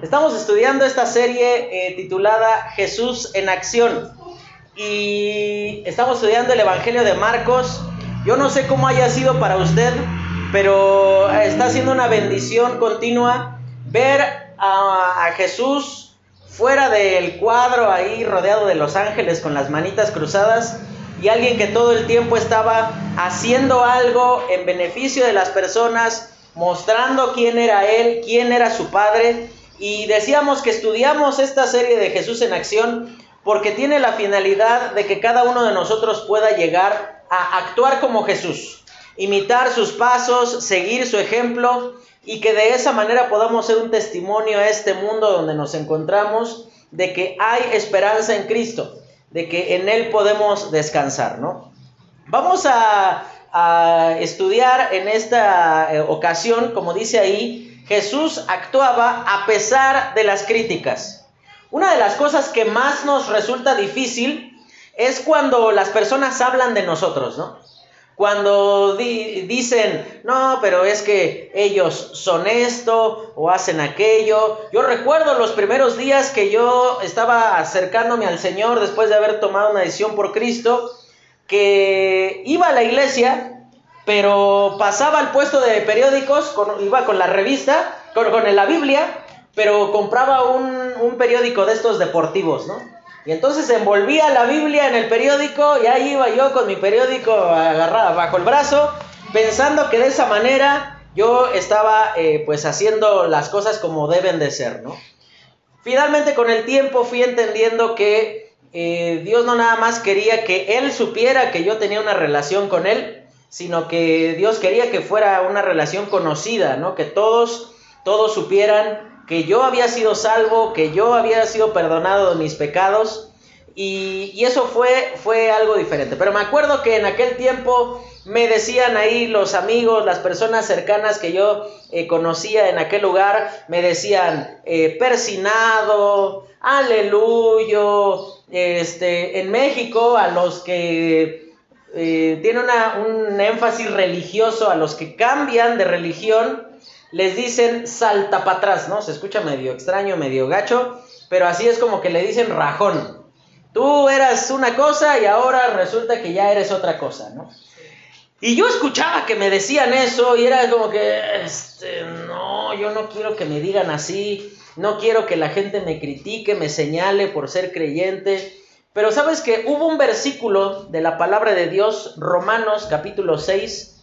Estamos estudiando esta serie eh, titulada Jesús en acción y estamos estudiando el Evangelio de Marcos. Yo no sé cómo haya sido para usted, pero está siendo una bendición continua ver a, a Jesús fuera del cuadro ahí rodeado de los ángeles con las manitas cruzadas y alguien que todo el tiempo estaba haciendo algo en beneficio de las personas, mostrando quién era él, quién era su padre. Y decíamos que estudiamos esta serie de Jesús en acción porque tiene la finalidad de que cada uno de nosotros pueda llegar a actuar como Jesús, imitar sus pasos, seguir su ejemplo y que de esa manera podamos ser un testimonio a este mundo donde nos encontramos de que hay esperanza en Cristo, de que en Él podemos descansar, ¿no? Vamos a, a estudiar en esta eh, ocasión, como dice ahí, Jesús actuaba a pesar de las críticas. Una de las cosas que más nos resulta difícil es cuando las personas hablan de nosotros, ¿no? Cuando dicen, no, pero es que ellos son esto o hacen aquello. Yo recuerdo los primeros días que yo estaba acercándome al Señor después de haber tomado una decisión por Cristo, que iba a la iglesia, pero pasaba al puesto de periódicos, iba con la revista, con, la Biblia, pero compraba un, periódico de estos deportivos, ¿no? Y entonces envolvía la Biblia en el periódico y ahí iba yo con mi periódico agarrado bajo el brazo, pensando que de esa manera yo estaba eh, pues haciendo las cosas como deben de ser, ¿no? Finalmente con el tiempo fui entendiendo que eh, Dios no nada más quería que Él supiera que yo tenía una relación con Él, sino que Dios quería que fuera una relación conocida, ¿no? Que todos, todos supieran que yo había sido salvo, que yo había sido perdonado de mis pecados. Y, eso fue, fue algo diferente. Pero me acuerdo que en aquel tiempo me decían ahí los amigos, las personas cercanas que yo eh, conocía en aquel lugar, me decían eh, persinado, aleluyo. Este, en México, a los que eh, tienen un énfasis religioso, a los que cambian de religión, les dicen salta para atrás, ¿no? Se escucha medio extraño, medio gacho, pero así es como que le dicen rajón. Tú eras una cosa y ahora resulta que ya eres otra cosa, ¿no? Y yo escuchaba que me decían eso y era como que, este, no, yo no quiero que me digan así, no quiero que la gente me critique, me señale por ser creyente. Pero sabes que hubo un versículo de la palabra de Dios, Romanos capítulo 6,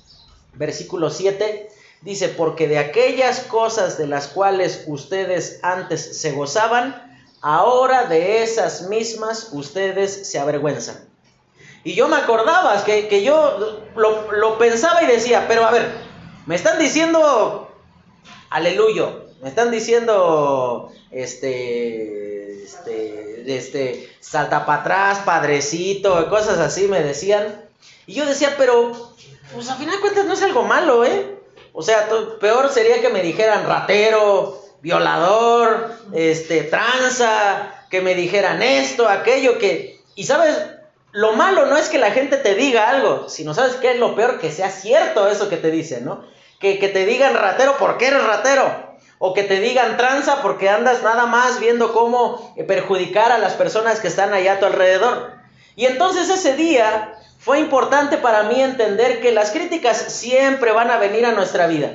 versículo 7, Dice, porque de aquellas cosas de las cuales ustedes antes se gozaban, ahora de esas mismas ustedes se avergüenzan. Y yo me acordaba que, que yo lo, lo, pensaba y decía, pero a ver, me están diciendo aleluyo, me están diciendo este, este, este, salta para atrás, padrecito, cosas así me decían. Y yo decía, pero, pues a final de cuentas no es algo malo, ¿eh? O sea, peor sería que me dijeran ratero, violador, este, tranza, que me dijeran esto, aquello, que... Y sabes, lo malo no es que la gente te diga algo, sino sabes qué es lo peor, que sea cierto eso que te dicen, ¿no? Que, que te digan ratero porque eres ratero, o que te digan tranza porque andas nada más viendo cómo perjudicar a las personas que están allá a tu alrededor. Y entonces ese día fue importante para mí entender que las críticas siempre van a venir a nuestra vida.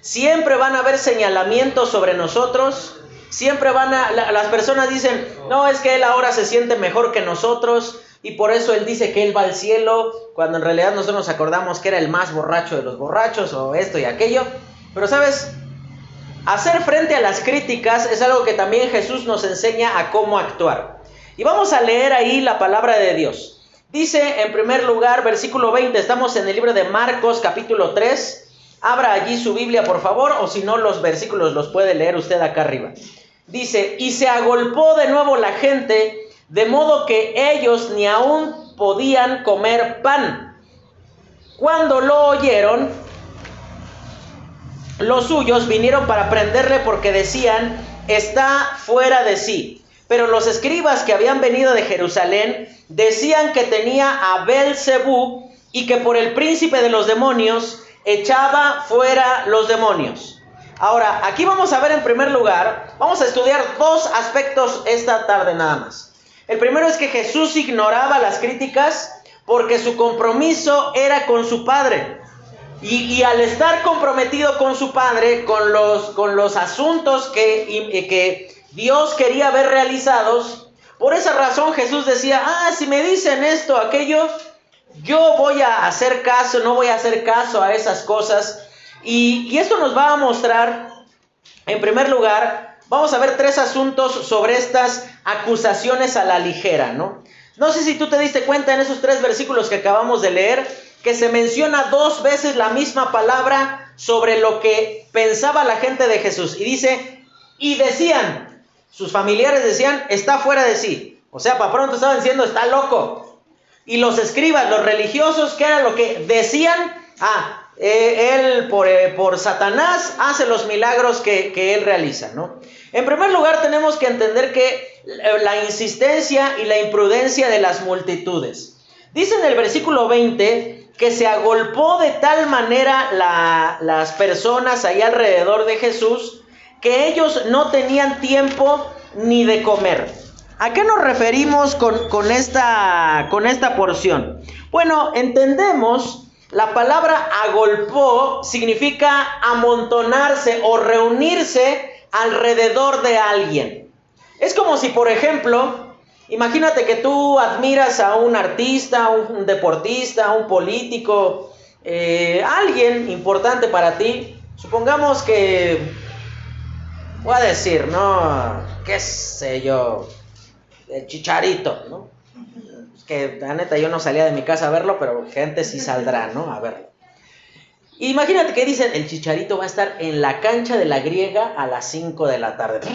Siempre van a haber señalamientos sobre nosotros. Siempre van a... las personas dicen, no, es que él ahora se siente mejor que nosotros y por eso él dice que él va al cielo, cuando en realidad nosotros nos acordamos que era el más borracho de los borrachos o esto y aquello. Pero sabes, hacer frente a las críticas es algo que también Jesús nos enseña a cómo actuar. Y vamos a leer ahí la palabra de Dios. Dice en primer lugar, versículo 20, estamos en el libro de Marcos capítulo 3. Abra allí su Biblia, por favor, o si no, los versículos los puede leer usted acá arriba. Dice, y se agolpó de nuevo la gente, de modo que ellos ni aún podían comer pan. Cuando lo oyeron, los suyos vinieron para prenderle porque decían, está fuera de sí. Pero los escribas que habían venido de Jerusalén decían que tenía a Belcebú y que por el príncipe de los demonios echaba fuera los demonios. Ahora, aquí vamos a ver en primer lugar, vamos a estudiar dos aspectos esta tarde nada más. El primero es que Jesús ignoraba las críticas porque su compromiso era con su Padre. Y, al estar comprometido con su Padre, con los, con los asuntos que, que Dios quería ver realizados, por esa razón Jesús decía, ah, si me dicen esto, aquello, yo voy a hacer caso, no voy a hacer caso a esas cosas. Y, esto nos va a mostrar, en primer lugar, vamos a ver tres asuntos sobre estas acusaciones a la ligera, ¿no? No sé si tú te diste cuenta en esos tres versículos que acabamos de leer, que se menciona dos veces la misma palabra sobre lo que pensaba la gente de Jesús. Y dice, y decían, sus familiares decían, está fuera de sí. O sea, para pronto estaban diciendo, está loco. Y los escribas, los religiosos, ¿qué era lo que decían? Ah, eh, él por, eh, por, Satanás hace los milagros que, que él realiza, ¿no? En primer lugar, tenemos que entender que la insistencia y la imprudencia de las multitudes. Dice en el versículo 20 que se agolpó de tal manera las personas ahí alrededor de Jesús que ellos no tenían tiempo ni de comer. ¿A qué nos referimos con, esta porción? Bueno, entendemos la palabra agolpó significa amontonarse o reunirse alrededor de alguien. Es como si, por ejemplo, imagínate que tú admiras a un artista, un deportista, un político, eh, alguien importante para ti. Supongamos que, voy a decir, ¿no? ¿Qué sé yo? El chicharito, ¿no? que la neta yo no salía de mi casa a verlo, pero gente sí saldrá, ¿no? A verlo. Imagínate que dicen, el chicharito va a estar en la cancha de la griega a las 5 de la tarde.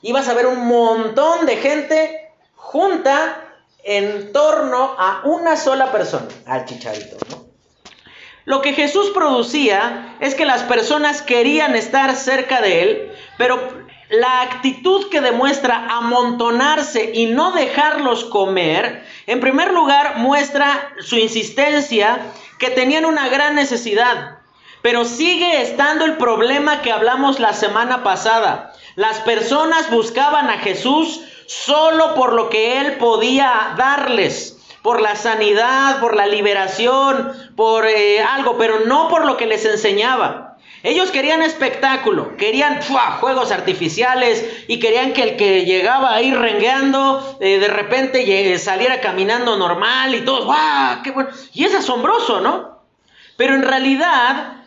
Y vas a ver un montón de gente junta en torno a una sola persona, al chicharito. Lo que Jesús producía es que las personas querían estar cerca de él, pero la actitud que demuestra amontonarse y no dejarlos comer, en primer lugar muestra su insistencia que tenían una gran necesidad. Pero sigue estando el problema que hablamos la semana pasada. Las personas buscaban a Jesús solo por lo que Él podía darles, por la sanidad, por la liberación, por eh, algo, pero no por lo que les enseñaba. Ellos querían espectáculo, querían juegos artificiales y querían que el que llegaba ahí rengueando eh, de repente saliera caminando normal y todo, ¡guau! ¡Qué bueno! Y es asombroso, ¿no? Pero en realidad,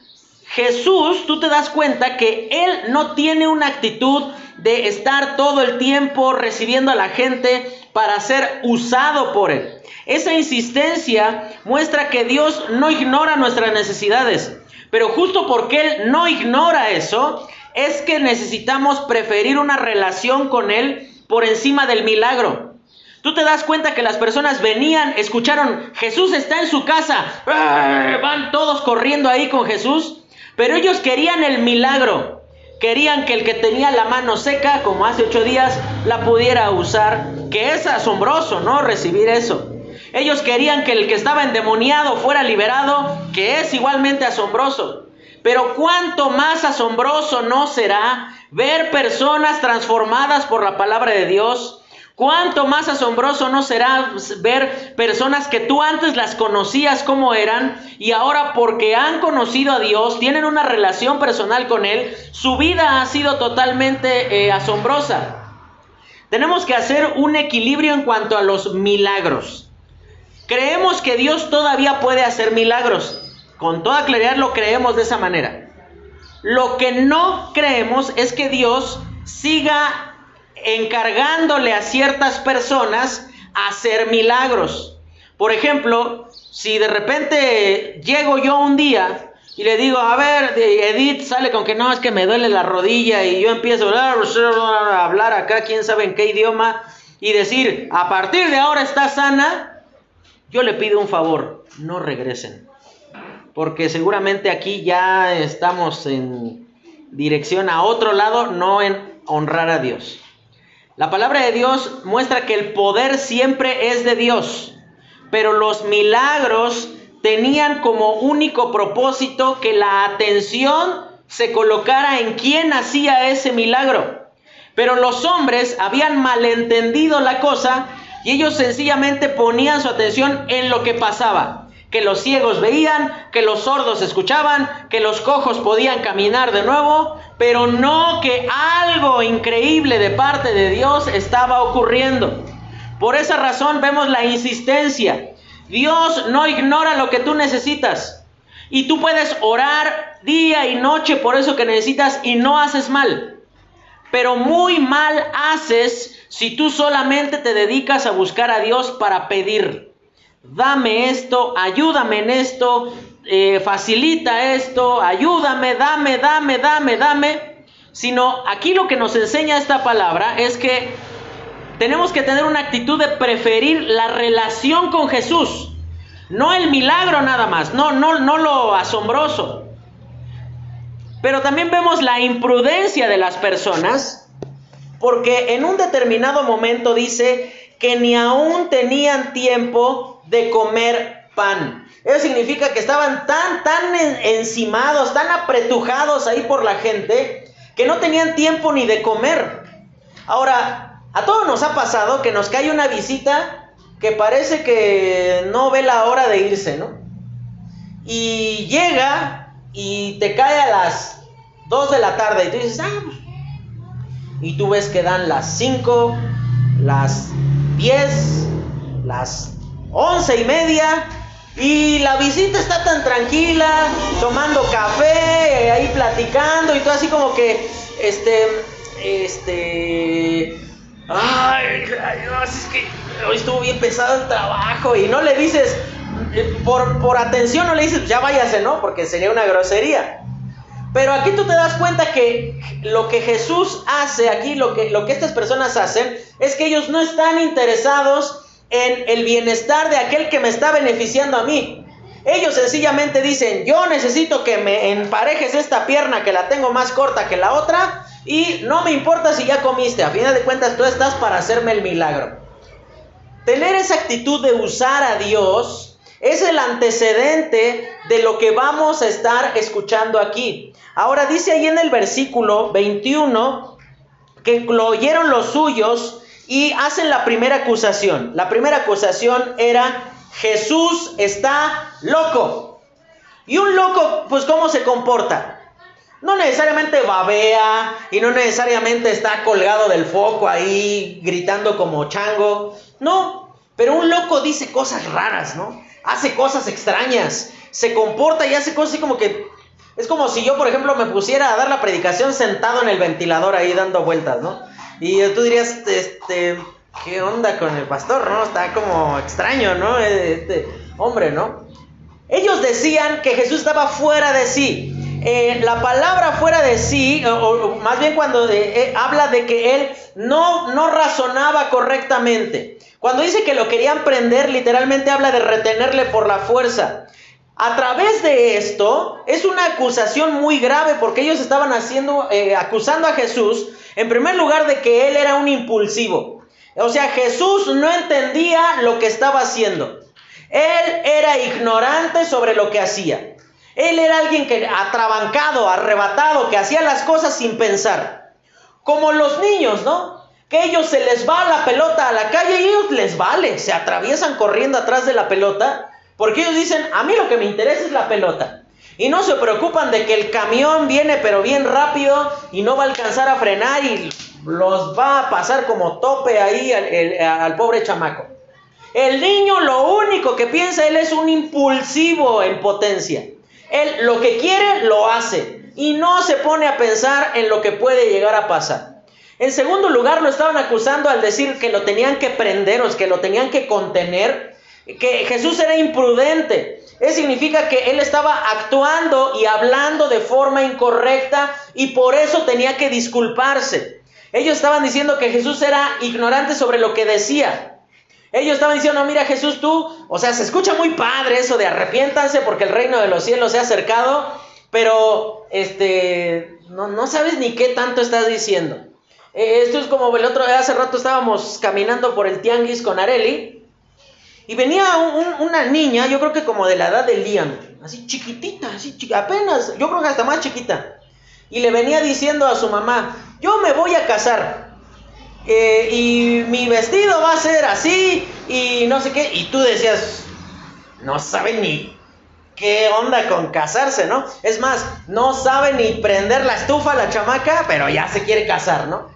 Jesús, tú te das cuenta que Él no tiene una actitud de estar todo el tiempo recibiendo a la gente para ser usado por Él. Esa insistencia muestra que Dios no ignora nuestras necesidades. Pero justo porque Él no ignora eso, es que necesitamos preferir una relación con Él por encima del milagro. Tú te das cuenta que las personas venían, escucharon, Jesús está en su casa, van todos corriendo ahí con Jesús, pero ellos querían el milagro, querían que el que tenía la mano seca, como hace ocho días, la pudiera usar, que es asombroso, ¿no? Recibir eso. Ellos querían que el que estaba endemoniado fuera liberado, que es igualmente asombroso. Pero cuánto más asombroso no será ver personas transformadas por la palabra de Dios. Cuánto más asombroso no será ver personas que tú antes las conocías como eran y ahora porque han conocido a Dios, tienen una relación personal con Él, su vida ha sido totalmente eh, asombrosa. Tenemos que hacer un equilibrio en cuanto a los milagros. Creemos que Dios todavía puede hacer milagros. Con toda claridad lo creemos de esa manera. Lo que no creemos es que Dios siga encargándole a ciertas personas hacer milagros. Por ejemplo, si de repente llego yo un día y le digo, a ver, Edith sale con que no, es que me duele la rodilla y yo empiezo a hablar acá, quién sabe en qué idioma, y decir, a partir de ahora está sana, yo le pido un favor, no regresen. Porque seguramente aquí ya estamos en dirección a otro lado, no en honrar a Dios. La palabra de Dios muestra que el poder siempre es de Dios, pero los milagros tenían como único propósito que la atención se colocara en quién hacía ese milagro. Pero los hombres habían malentendido la cosa y ellos sencillamente ponían su atención en lo que pasaba. Que los ciegos veían, que los sordos escuchaban, que los cojos podían caminar de nuevo, pero no que algo increíble de parte de Dios estaba ocurriendo. Por esa razón vemos la insistencia. Dios no ignora lo que tú necesitas. Y tú puedes orar día y noche por eso que necesitas y no haces mal. Pero muy mal haces si tú solamente te dedicas a buscar a Dios para pedir. Dame esto, ayúdame en esto, eh, facilita esto, ayúdame, dame, dame, dame, dame. Sino aquí lo que nos enseña esta palabra es que tenemos que tener una actitud de preferir la relación con Jesús. No el milagro nada más, no, no, no lo asombroso. Pero también vemos la imprudencia de las personas, porque en un determinado momento dice que ni aún tenían tiempo de comer pan. Eso significa que estaban tan, tan encimados, tan apretujados ahí por la gente, que no tenían tiempo ni de comer. Ahora, a todos nos ha pasado que nos cae una visita que parece que no ve la hora de irse, ¿no? Y llega y te cae a las 2 de la tarde y tú dices, ah, pues". y tú ves que dan las 5, las 10, las 11 y media y la visita está tan tranquila, tomando café, ahí platicando y todo así como que, este, este, ay, es que hoy estuvo bien pesado el trabajo y no le dices, por, por atención no le dices, ya váyase, ¿no? Porque sería una grosería. Pero aquí tú te das cuenta que lo que Jesús hace aquí, lo que, lo que estas personas hacen, es que ellos no están interesados en el bienestar de aquel que me está beneficiando a mí. Ellos sencillamente dicen, yo necesito que me emparejes esta pierna que la tengo más corta que la otra y no me importa si ya comiste, a final de cuentas tú estás para hacerme el milagro. Tener esa actitud de usar a Dios es el antecedente de lo que vamos a estar escuchando aquí. Ahora dice ahí en el versículo 21 que lo oyeron los suyos y hacen la primera acusación. La primera acusación era Jesús está loco. Y un loco, pues ¿cómo se comporta? No necesariamente babea y no necesariamente está colgado del foco ahí gritando como chango. No, pero un loco dice cosas raras, ¿no? Hace cosas extrañas, se comporta y hace cosas así como que... Es como si yo, por ejemplo, me pusiera a dar la predicación sentado en el ventilador ahí dando vueltas, ¿no? Y tú dirías, este, ¿qué onda con el pastor, no? Está como extraño, ¿no? Este hombre, ¿no? Ellos decían que Jesús estaba fuera de sí. Eh, la palabra fuera de sí, o, más bien cuando eh, habla de que él no, no razonaba correctamente. Cuando dice que lo querían prender, literalmente habla de retenerle por la fuerza. A través de esto es una acusación muy grave porque ellos estaban haciendo, eh, acusando a Jesús, en primer lugar, de que él era un impulsivo. O sea, Jesús no entendía lo que estaba haciendo. Él era ignorante sobre lo que hacía. Él era alguien que atrabancado, arrebatado, que hacía las cosas sin pensar. Como los niños, ¿no? que ellos se les va la pelota a la calle y ellos les vale, se atraviesan corriendo atrás de la pelota, porque ellos dicen, a mí lo que me interesa es la pelota. Y no se preocupan de que el camión viene pero bien rápido y no va a alcanzar a frenar y los va a pasar como tope ahí al, al pobre chamaco. El niño lo único que piensa, él es un impulsivo en potencia. Él lo que quiere lo hace y no se pone a pensar en lo que puede llegar a pasar. En segundo lugar, lo estaban acusando al decir que lo tenían que prender o que lo tenían que contener, que Jesús era imprudente. Eso significa que él estaba actuando y hablando de forma incorrecta y por eso tenía que disculparse. Ellos estaban diciendo que Jesús era ignorante sobre lo que decía. Ellos estaban diciendo, mira Jesús, tú, o sea, se escucha muy padre eso de arrepiéntanse porque el reino de los cielos se ha acercado, pero este, no, no sabes ni qué tanto estás diciendo. Eh, esto es como el otro, hace rato estábamos caminando por el tianguis con Areli y venía una niña, yo creo que como de la edad de Liam, así chiquitita, así apenas, yo creo que hasta más chiquita. y le venía diciendo a su mamá, yo me voy a casar. Eh, y mi vestido va a ser así y no sé qué. Y tú decías, no sabe ni qué onda con casarse, ¿no? Es más, no sabe ni prender la estufa la chamaca, pero ya se quiere casar, ¿no?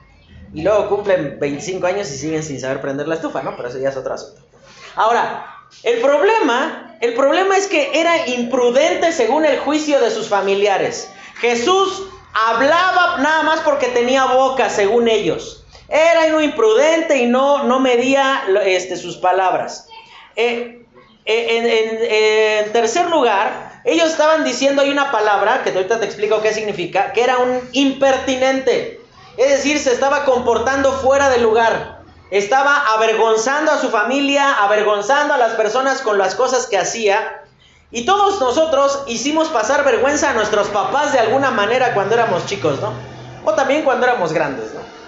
Y luego cumplen 25 años y siguen sin saber prender la estufa, ¿no? Pero eso ya es otro asunto. Ahora, el problema, el problema es que era imprudente según el juicio de sus familiares. Jesús hablaba nada más porque tenía boca, según ellos. Era imprudente y no, no medía este, sus palabras. Eh, eh, en, tercer lugar, ellos estaban diciendo, hay una palabra, que ahorita te explico qué significa, que era un impertinente. Es decir, se estaba comportando fuera de lugar. Estaba avergonzando a su familia, avergonzando a las personas con las cosas que hacía. Y todos nosotros hicimos pasar vergüenza a nuestros papás de alguna manera cuando éramos chicos, ¿no? O también cuando éramos grandes, ¿no?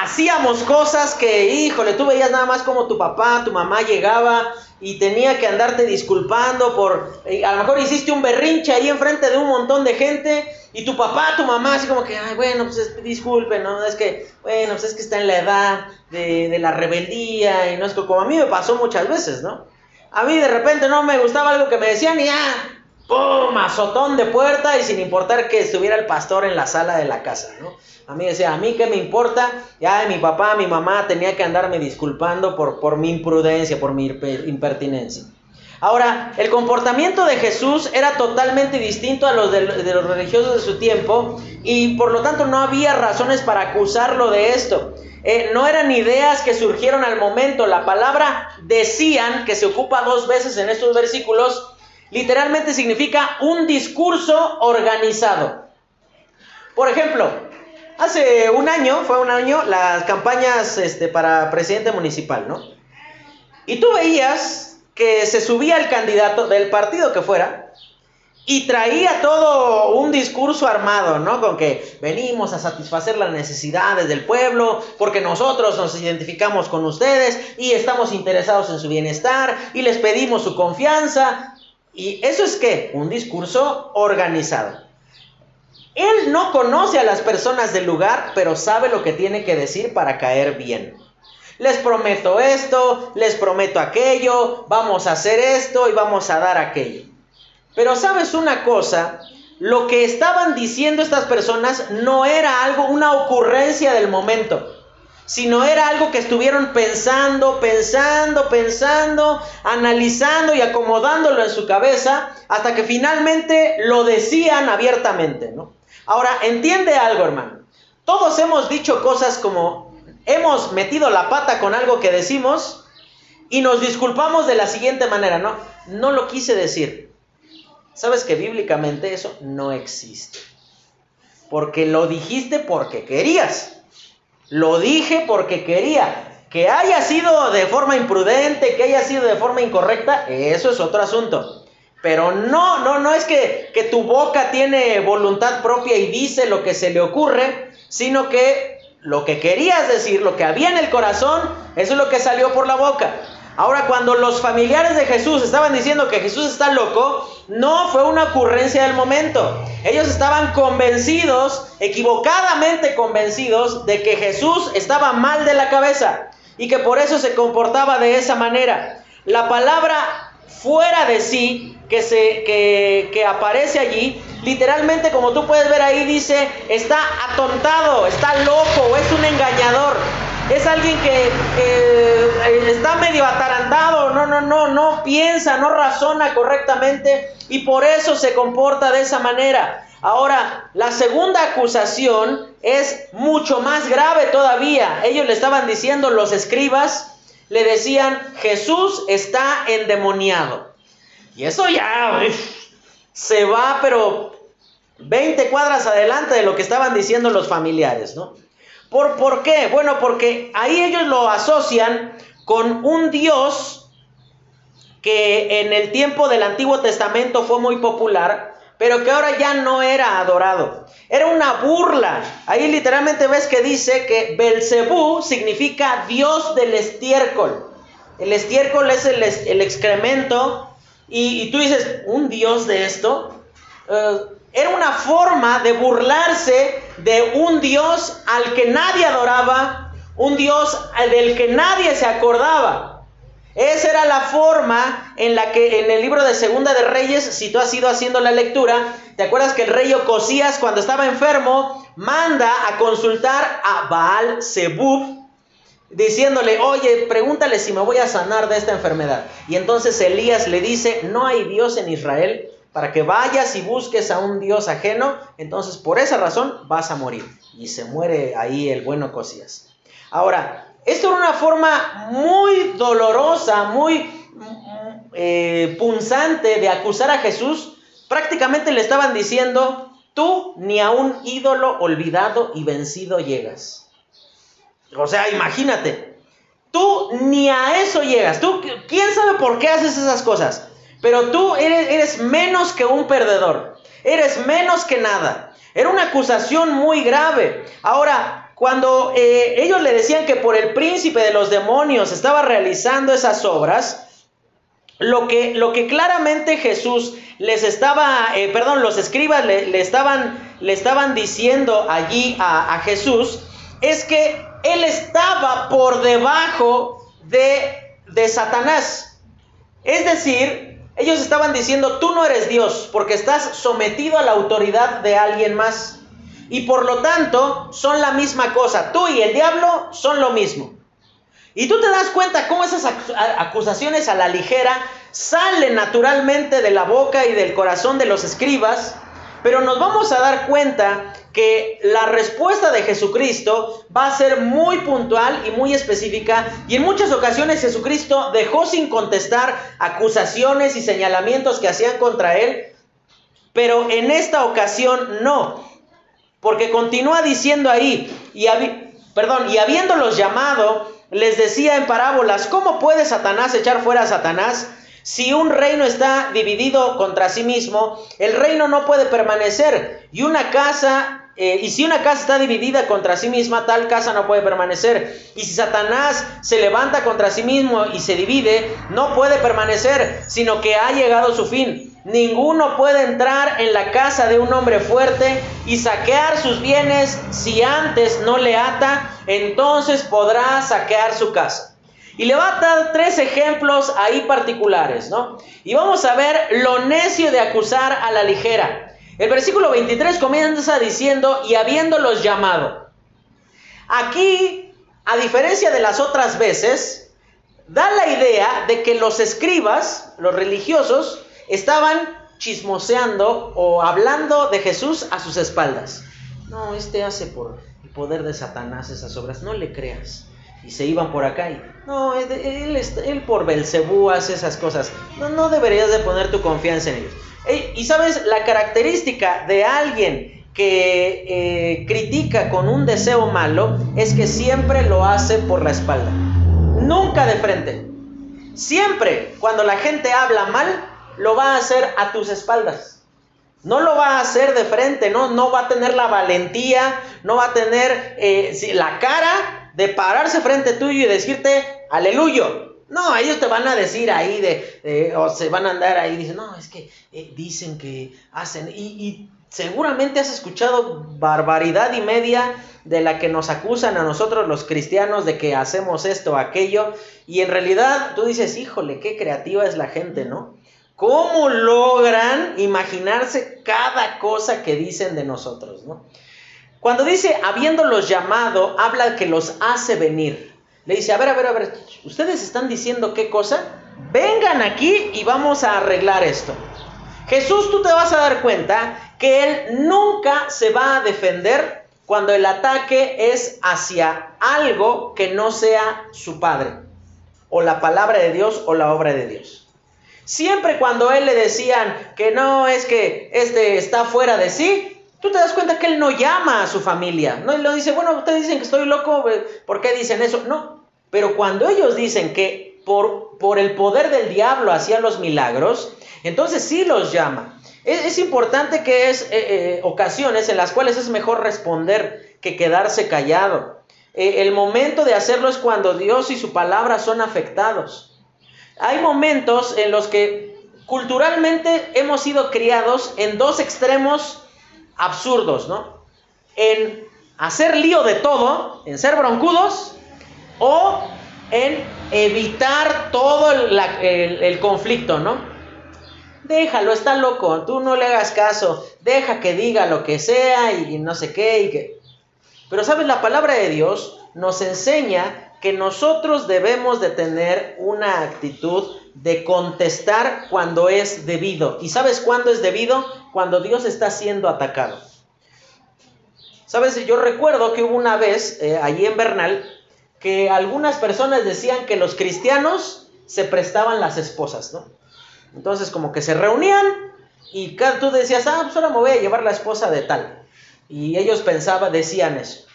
Hacíamos cosas que, híjole, tú veías nada más como tu papá, tu mamá llegaba y tenía que andarte disculpando por, eh, a lo mejor hiciste un berrinche ahí enfrente de un montón de gente y tu papá, tu mamá, así como que, ay, bueno, pues disculpe, ¿no? Es que, bueno, pues es que está en la edad de, de la rebeldía y no es como a mí me pasó muchas veces, ¿no? A mí de repente no me gustaba algo que me decían y ya, ¡pum! De puerta y sin importar que estuviera el pastor en la sala de la casa, ¿no? A mí decía, a mí qué me importa, ya mi papá, mi mamá tenía que andarme disculpando por, por mi imprudencia, por mi impertinencia. Ahora, el comportamiento de Jesús era totalmente distinto a los de, los religiosos de su tiempo y por lo tanto no había razones para acusarlo de esto. Eh, no eran ideas que surgieron al momento. La palabra decían, que se ocupa dos veces en estos versículos, literalmente significa un discurso organizado. Por ejemplo, hace un año, fue un año, las campañas este, para presidente municipal, ¿no? Y tú veías que se subía el candidato del partido que fuera y traía todo un discurso armado, ¿no? Con que venimos a satisfacer las necesidades del pueblo, porque nosotros nos identificamos con ustedes y estamos interesados en su bienestar y les pedimos su confianza. Y eso es que un discurso organizado. Él no conoce a las personas del lugar, pero sabe lo que tiene que decir para caer bien. Les prometo esto, les prometo aquello, vamos a hacer esto y vamos a dar aquello. Pero sabes una cosa, lo que estaban diciendo estas personas no era algo, una ocurrencia del momento, sino era algo que estuvieron pensando, pensando, pensando, analizando y acomodándolo en su cabeza hasta que finalmente lo decían abiertamente, ¿no? Ahora, entiende algo, hermano. Todos hemos dicho cosas como hemos metido la pata con algo que decimos y nos disculpamos de la siguiente manera, ¿no? No lo quise decir. Sabes que bíblicamente eso no existe. Porque lo dijiste porque querías. Lo dije porque quería. Que haya sido de forma imprudente, que haya sido de forma incorrecta, eso es otro asunto. Pero no, no, no es que, que tu boca tiene voluntad propia y dice lo que se le ocurre, sino que lo que querías decir, lo que había en el corazón, eso es lo que salió por la boca. Ahora, cuando los familiares de Jesús estaban diciendo que Jesús está loco, no fue una ocurrencia del momento. Ellos estaban convencidos, equivocadamente convencidos, de que Jesús estaba mal de la cabeza y que por eso se comportaba de esa manera. La palabra fuera de sí que, se, que, que aparece allí, literalmente como tú puedes ver ahí, dice, está atontado, está loco, es un engañador es alguien que eh, está medio atarantado, no, no, no, no piensa, no razona correctamente y por eso se comporta de esa manera. Ahora, la segunda acusación es mucho más grave todavía. Ellos le estaban diciendo, los escribas, le decían, Jesús está endemoniado. Y eso ya se va, pero 20 cuadras adelante de lo que estaban diciendo los familiares, ¿no? ¿Por, ¿Por qué? Bueno, porque ahí ellos lo asocian con un Dios que en el tiempo del Antiguo Testamento fue muy popular, pero que ahora ya no era adorado. Era una burla. Ahí literalmente ves que dice que Belcebú significa Dios del estiércol. El estiércol es el, excremento. Y, tú dices, ¿un Dios de esto? Eh, era una forma de burlarse de un Dios al que nadie adoraba, un Dios del que nadie se acordaba. Esa era la forma en la que en el libro de Segunda de Reyes, si tú has ido haciendo la lectura, ¿te acuerdas que el rey Ocosías cuando estaba enfermo manda a consultar a Baal Zebub diciéndole, oye, pregúntale si me voy a sanar de esta enfermedad. Y entonces Elías le dice, no hay Dios en Israel para que vayas y busques a un Dios ajeno, entonces por esa razón vas a morir. Y se muere ahí el buen Ocosías. Ahora, esto era una forma muy dolorosa, muy eh, punzante de acusar a Jesús. Prácticamente le estaban diciendo, tú ni a un ídolo olvidado y vencido llegas. O sea, imagínate, tú ni a eso llegas. Tú, ¿quién sabe por qué haces esas cosas? Pero tú eres, menos que un perdedor. Eres menos que nada. Era una acusación muy grave. Ahora, cuando eh, ellos le decían que por el príncipe de los demonios estaba realizando esas obras, lo que, lo que claramente Jesús les estaba, eh, perdón, los escribas le, estaban, le estaban diciendo allí a, a Jesús, es que él estaba por debajo de, de Satanás. Es decir, ellos estaban diciendo, tú no eres Dios porque estás sometido a la autoridad de alguien más y por lo tanto son la misma cosa. Tú y el diablo son lo mismo. Y tú te das cuenta cómo esas acusaciones a la ligera salen naturalmente de la boca y del corazón de los escribas, pero nos vamos a dar cuenta que la respuesta de Jesucristo va a ser muy puntual y muy específica y en muchas ocasiones Jesucristo dejó sin contestar acusaciones y señalamientos que hacían contra él, pero en esta ocasión no. Porque continúa diciendo ahí, y perdón, y habiéndolos llamado, les decía en parábolas, ¿cómo puede Satanás echar fuera a Satanás? Si un reino está dividido contra sí mismo, el reino no puede permanecer. Y una casa, eh, y si una casa está dividida contra sí misma, tal casa no puede permanecer. Y si Satanás se levanta contra sí mismo y se divide, no puede permanecer, sino que ha llegado su fin. Ninguno puede entrar en la casa de un hombre fuerte y saquear sus bienes si antes no le ata, entonces podrá saquear su casa. Y le va a dar tres ejemplos ahí particulares, ¿no? Y vamos a ver lo necio de acusar a la ligera. El versículo 23 comienza diciendo, y habiéndolos llamado. Aquí, a diferencia de las otras veces, da la idea de que los escribas, los religiosos, estaban chismoseando o hablando de Jesús a sus espaldas. No, este hace por el poder de Satanás esas obras, no le creas. Y se iban por acá y, no, él, él, por Belcebú hace esas cosas. No, no deberías de poner tu confianza en ellos. y sabes, la característica de alguien que eh, critica con un deseo malo es que siempre lo hace por la espalda. Nunca de frente. Siempre cuando la gente habla mal, lo va a hacer a tus espaldas. No lo va a hacer de frente, no, no va a tener la valentía, no va a tener eh, la cara de pararse frente tuyo y decirte aleluya. No, ellos te van a decir ahí de, o se van a andar ahí, dicen, no, es que eh, dicen que hacen, y, y seguramente has escuchado barbaridad y media de la que nos acusan a nosotros los cristianos de que hacemos esto aquello, y en realidad tú dices, híjole, qué creativa es la gente, ¿no? ¿Cómo logran imaginarse cada cosa que dicen de nosotros? ¿no? Cuando dice habiéndolos llamado, habla que los hace venir. Le dice, a ver, a ver, a ver, ustedes están diciendo qué cosa? Vengan aquí y vamos a arreglar esto. Jesús, tú te vas a dar cuenta que Él nunca se va a defender cuando el ataque es hacia algo que no sea su Padre, o la palabra de Dios o la obra de Dios. Siempre cuando él le decían que no es que este está fuera de sí, tú te das cuenta que él no llama a su familia. No, lo dice, bueno, ustedes dicen que estoy loco, ¿por qué dicen eso? No, pero cuando ellos dicen que por, por el poder del diablo hacían los milagros, entonces sí los llama. Es, importante que es eh, eh, ocasiones en las cuales es mejor responder que quedarse callado. Eh, el momento de hacerlo es cuando Dios y su palabra son afectados. Hay momentos en los que culturalmente hemos sido criados en dos extremos absurdos, ¿no? En hacer lío de todo, en ser broncudos o en evitar todo el, conflicto, ¿no? Déjalo, está loco, tú no le hagas caso, deja que diga lo que sea y, no sé qué. Y que... Pero sabes, la palabra de Dios nos enseña que nosotros debemos de tener una actitud de contestar cuando es debido. ¿Y sabes cuándo es debido? Cuando Dios está siendo atacado. Sabes, yo recuerdo que hubo una vez eh, allí en Bernal que algunas personas decían que los cristianos se prestaban las esposas, ¿no? Entonces como que se reunían y tú decías, ah, pues ahora me voy a llevar la esposa de tal. Y ellos pensaban, decían eso.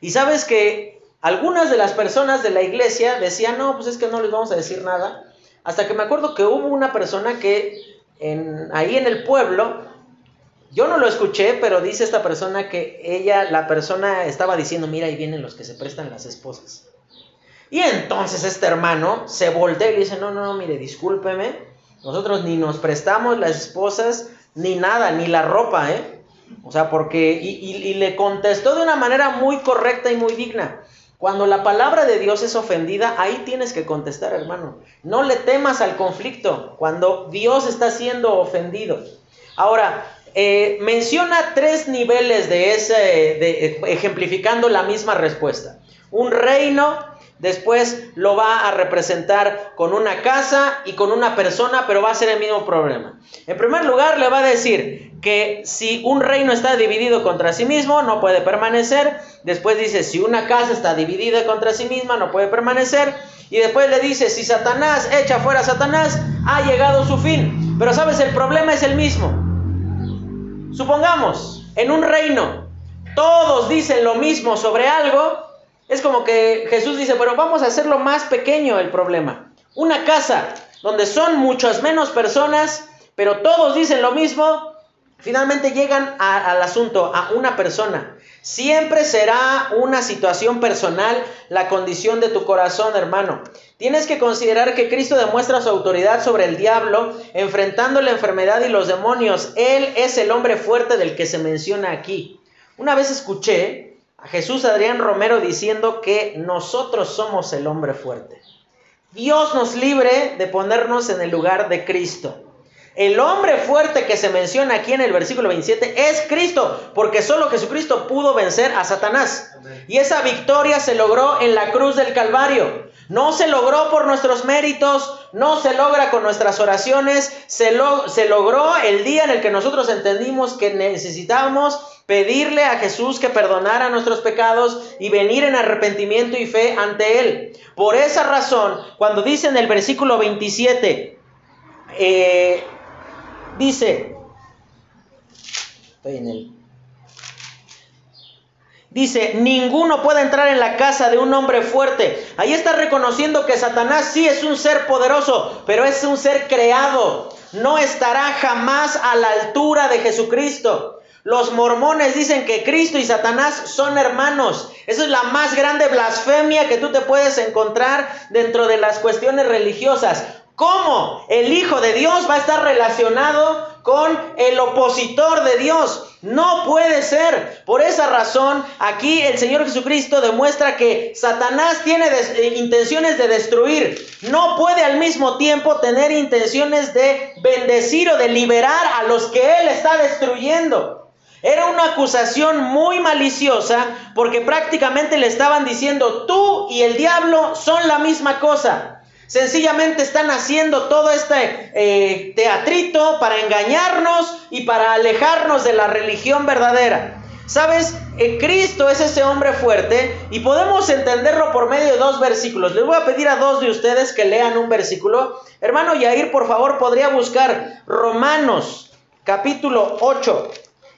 Y sabes que algunas de las personas de la iglesia decían, no, pues es que no les vamos a decir nada. Hasta que me acuerdo que hubo una persona que ahí en el pueblo, yo no lo escuché, pero dice esta persona que ella, la persona estaba diciendo, mira, ahí vienen los que se prestan las esposas. Y entonces este hermano se voltea y le dice, no, no, no, mire, discúlpeme, nosotros ni nos prestamos las esposas, ni nada, ni la ropa, ¿eh? O sea, porque, y le contestó de una manera muy correcta y muy digna. Cuando la palabra de Dios es ofendida, ahí tienes que contestar, hermano. No le temas al conflicto cuando Dios está siendo ofendido. Ahora, eh, menciona tres niveles de ese, ejemplificando la misma respuesta. Un reino, después lo va a representar con una casa y con una persona, pero va a ser el mismo problema. En primer lugar, le va a decir que si un reino está dividido contra sí mismo, no puede permanecer. Después dice, si una casa está dividida contra sí misma, no puede permanecer. Y después le dice, si Satanás echa fuera a Satanás, ha llegado su fin. Pero sabes, el problema es el mismo. Supongamos, en un reino, todos dicen lo mismo sobre algo, es como que Jesús dice, pero vamos a hacerlo más pequeño el problema. Una casa donde son muchas menos personas, pero todos dicen lo mismo, finalmente llegan al asunto, a una persona. Siempre será una situación personal la condición de tu corazón, hermano. Tienes que considerar que Cristo demuestra su autoridad sobre el diablo, enfrentando la enfermedad y los demonios. Él es el hombre fuerte del que se menciona aquí. Una vez escuché a Jesús Adrián Romero diciendo que nosotros somos el hombre fuerte. Dios nos libre de ponernos en el lugar de Cristo. El hombre fuerte que se menciona aquí en el versículo 27 es Cristo, porque solo Jesucristo pudo vencer a Satanás. Y esa victoria se logró en la cruz del Calvario. No se logró por nuestros méritos, no se logra con nuestras oraciones, se, se logró el día en el que nosotros entendimos que necesitábamos pedirle a Jesús que perdonara nuestros pecados y venir en arrepentimiento y fe ante Él. Por esa razón, cuando dice en el versículo 27, eh, dice, estoy en él. Dice, ninguno puede entrar en la casa de un hombre fuerte. Ahí está reconociendo que Satanás sí es un ser poderoso, pero es un ser creado. No estará jamás a la altura de Jesucristo. Los mormones dicen que Cristo y Satanás son hermanos. Esa es la más grande blasfemia que tú te puedes encontrar dentro de las cuestiones religiosas. ¿Cómo el Hijo de Dios va a estar relacionado con el opositor de Dios? No puede ser. Por esa razón, aquí el Señor Jesucristo demuestra que Satanás tiene eh, intenciones de destruir. No puede al mismo tiempo tener intenciones de bendecir o de liberar a los que Él está destruyendo. Era una acusación muy maliciosa porque prácticamente le estaban diciendo, tú y el diablo son la misma cosa. Sencillamente están haciendo todo este eh, teatrito para engañarnos y para alejarnos de la religión verdadera. ¿Sabes? Eh, Cristo es ese hombre fuerte y podemos entenderlo por medio de dos versículos. Les voy a pedir a dos de ustedes que lean un versículo. Hermano Yair, por favor, podría buscar Romanos capítulo 8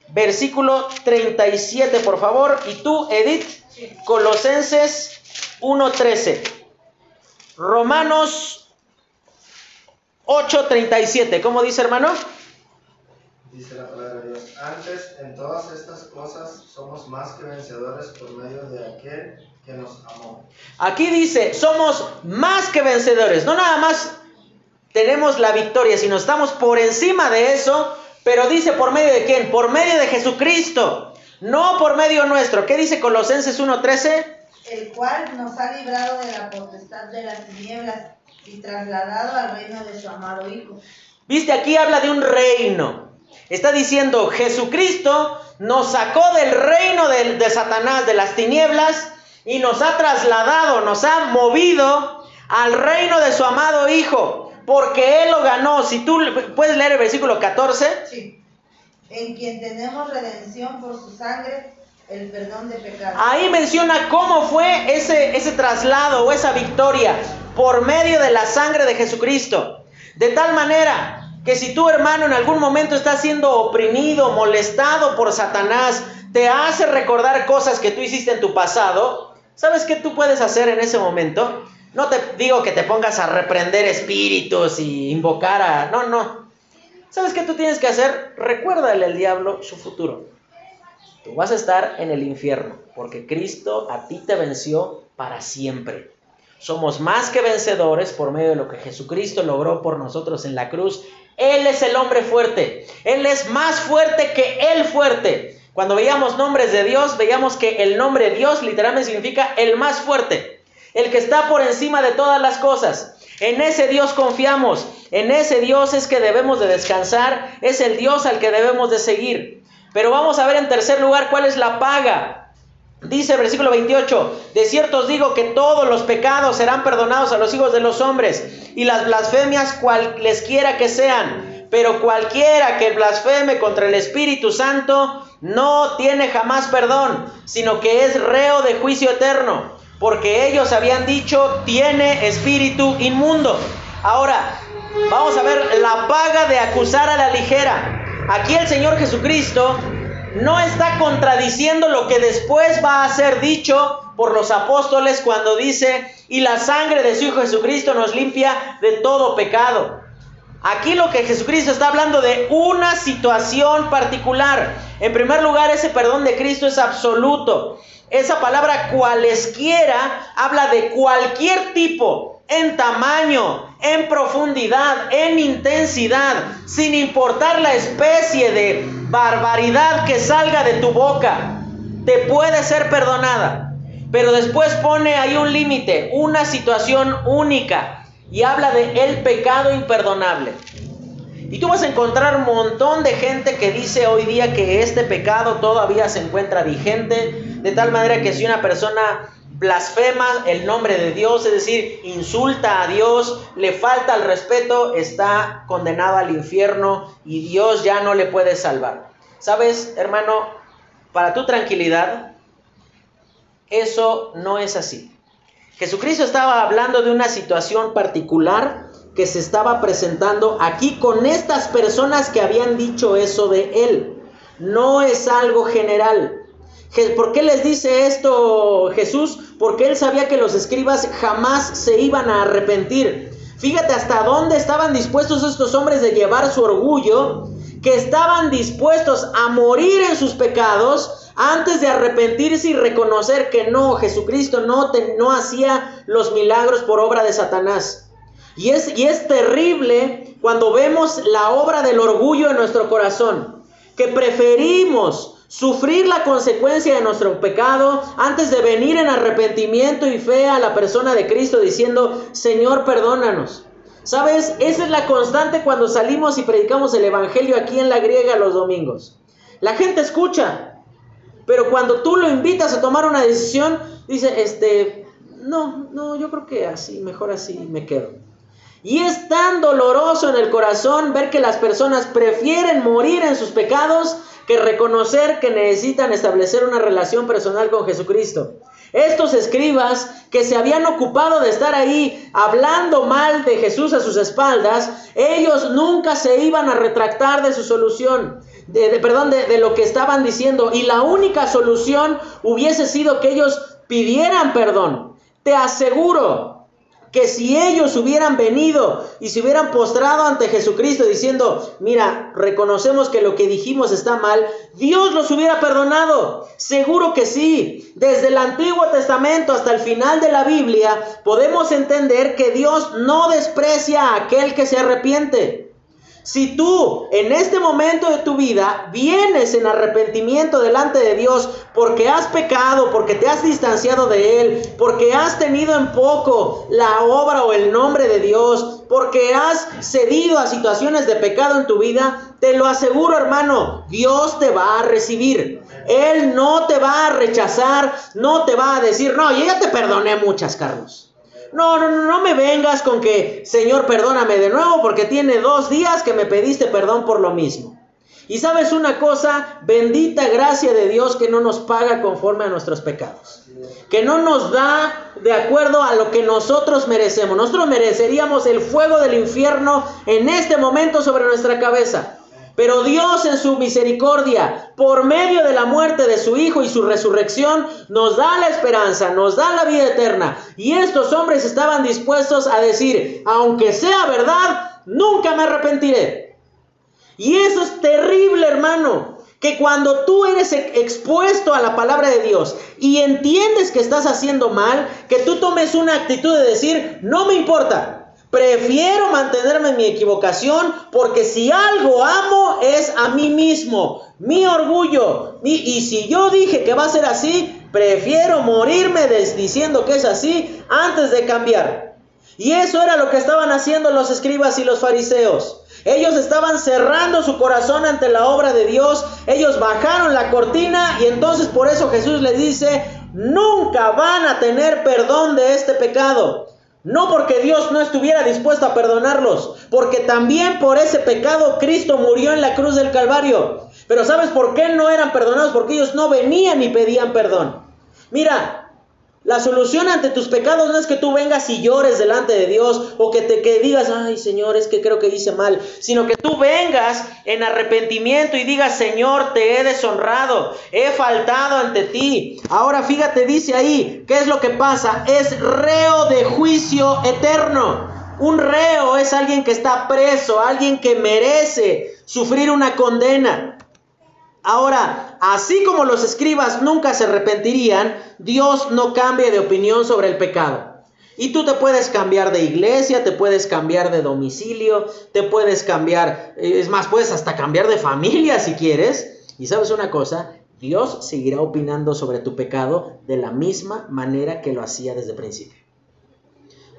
versículo 37, por favor. Y tú, Edith, Colosenses 1.13. Romanos 8.37. ¿Cómo dice, hermano? Dice la palabra de Dios. Antes, en todas estas cosas, somos más que vencedores por medio de aquel que nos amó. Aquí dice, somos más que vencedores. No nada más tenemos la victoria, sino estamos por encima de eso Pero dice por medio de quién? Por medio de Jesucristo, no por medio nuestro. ¿Qué dice Colosenses 1.13? El cual nos ha librado de la potestad de las tinieblas y trasladado al reino de su amado Hijo. Viste, aquí habla de un reino. Está diciendo, Jesucristo nos sacó del reino de, de Satanás, de las tinieblas, y nos ha trasladado, nos ha movido al reino de su amado Hijo, porque Él lo ganó. Si tú puedes leer el versículo 14. Sí. En quien tenemos redención por su sangre, Ahí menciona cómo fue ese, ese traslado o esa victoria por medio de la sangre de Jesucristo. De tal manera que si tu hermano en algún momento está siendo oprimido, molestado por Satanás, te hace recordar cosas que tú hiciste en tu pasado, ¿sabes qué tú puedes hacer en ese momento? No te digo que te pongas a reprender espíritus y invocar a... No, no. ¿Sabes qué tú tienes que hacer? Recuérdale al diablo su futuro. Tú vas a estar en el infierno, porque Cristo a ti te venció para siempre. Somos más que vencedores por medio de lo que Jesucristo logró por nosotros en la cruz. Él es el hombre fuerte. Él es más fuerte que el fuerte. Cuando veíamos nombres de Dios, veíamos que el nombre Dios literalmente significa el más fuerte. El que está por encima de todas las cosas. En ese Dios confiamos. En ese Dios es que debemos de descansar. Es el Dios al que debemos de seguir. Pero vamos a ver en tercer lugar cuál es la paga. Dice el versículo 28, de cierto os digo que todos los pecados serán perdonados a los hijos de los hombres y las blasfemias cualesquiera que sean, pero cualquiera que blasfeme contra el Espíritu Santo no tiene jamás perdón, sino que es reo de juicio eterno, porque ellos habían dicho tiene espíritu inmundo. Ahora, vamos a ver la paga de acusar a la ligera. Aquí el Señor Jesucristo no está contradiciendo lo que después va a ser dicho por los apóstoles cuando dice, y la sangre de su Hijo Jesucristo nos limpia de todo pecado. Aquí lo que Jesucristo está hablando de una situación particular. En primer lugar, ese perdón de Cristo es absoluto. Esa palabra cualesquiera habla de cualquier tipo en tamaño, en profundidad, en intensidad, sin importar la especie de barbaridad que salga de tu boca, te puede ser perdonada. Pero después pone ahí un límite, una situación única, y habla de el pecado imperdonable. Y tú vas a encontrar un montón de gente que dice hoy día que este pecado todavía se encuentra vigente, de tal manera que si una persona blasfema el nombre de Dios, es decir, insulta a Dios, le falta el respeto, está condenado al infierno y Dios ya no le puede salvar. ¿Sabes, hermano? Para tu tranquilidad, eso no es así. Jesucristo estaba hablando de una situación particular que se estaba presentando aquí con estas personas que habían dicho eso de él. No es algo general. ¿Por qué les dice esto Jesús? Porque él sabía que los escribas jamás se iban a arrepentir. Fíjate hasta dónde estaban dispuestos estos hombres de llevar su orgullo, que estaban dispuestos a morir en sus pecados antes de arrepentirse y reconocer que no, Jesucristo no, no hacía los milagros por obra de Satanás. Y es, y es terrible cuando vemos la obra del orgullo en nuestro corazón, que preferimos sufrir la consecuencia de nuestro pecado antes de venir en arrepentimiento y fe a la persona de Cristo diciendo, Señor, perdónanos. ¿Sabes? Esa es la constante cuando salimos y predicamos el Evangelio aquí en la griega los domingos. La gente escucha, pero cuando tú lo invitas a tomar una decisión, dice, este, no, no, yo creo que así, mejor así me quedo. Y es tan doloroso en el corazón ver que las personas prefieren morir en sus pecados que reconocer que necesitan establecer una relación personal con Jesucristo. Estos escribas que se habían ocupado de estar ahí hablando mal de Jesús a sus espaldas, ellos nunca se iban a retractar de su solución, de, perdón, de, de lo que estaban diciendo. Y la única solución hubiese sido que ellos pidieran perdón. Te aseguro que si ellos hubieran venido y se hubieran postrado ante Jesucristo diciendo, mira, reconocemos que lo que dijimos está mal, Dios los hubiera perdonado. Seguro que sí. Desde el Antiguo Testamento hasta el final de la Biblia podemos entender que Dios no desprecia a aquel que se arrepiente. Si tú en este momento de tu vida vienes en arrepentimiento delante de Dios porque has pecado, porque te has distanciado de Él, porque has tenido en poco la obra o el nombre de Dios, porque has cedido a situaciones de pecado en tu vida, te lo aseguro hermano, Dios te va a recibir. Él no te va a rechazar, no te va a decir, no, yo ya te perdoné muchas, Carlos. No, no, no, me vengas con que, Señor, perdóname de nuevo porque tiene dos días que me pediste perdón por lo mismo. Y sabes una cosa, bendita gracia de Dios que no nos paga conforme a nuestros pecados. Que no nos da de acuerdo a lo que nosotros merecemos. Nosotros mereceríamos el fuego del infierno en este momento sobre nuestra cabeza. Pero Dios en su misericordia, por medio de la muerte de su Hijo y su resurrección, nos da la esperanza, nos da la vida eterna. Y estos hombres estaban dispuestos a decir, aunque sea verdad, nunca me arrepentiré. Y eso es terrible, hermano. Que cuando tú eres expuesto a la palabra de Dios y entiendes que estás haciendo mal, que tú tomes una actitud de decir, no me importa, Prefiero mantenerme en mi equivocación porque si algo amo es a mí mismo, mi orgullo. y si yo dije que va a ser así, prefiero morirme diciendo que es así antes de cambiar. Y eso era lo que estaban haciendo los escribas y los fariseos. Ellos estaban cerrando su corazón ante la obra de Dios. Ellos bajaron la cortina y entonces por eso Jesús les dice, nunca van a tener perdón de este pecado. No porque Dios no estuviera dispuesto a perdonarlos, porque también por ese pecado Cristo murió en la cruz del Calvario. Pero ¿sabes por qué no eran perdonados? Porque ellos no venían y pedían perdón. Mira, la solución ante tus pecados no es que tú vengas y llores delante de Dios o que te digas, ay Señor, es que creo que hice mal, sino que tú vengas en arrepentimiento y digas, Señor, te he deshonrado, he faltado ante ti. Ahora fíjate, dice ahí, ¿qué es lo que pasa? Es reo de juicio eterno. Un reo es alguien que está preso, alguien que merece sufrir una condena. Ahora, así como los escribas nunca se arrepentirían, Dios no cambia de opinión sobre el pecado. Y tú te puedes cambiar de iglesia, te puedes cambiar de domicilio, te puedes cambiar, es más, puedes hasta cambiar de familia si quieres. Y sabes una cosa, Dios seguirá opinando sobre tu pecado de la misma manera que lo hacía desde el principio.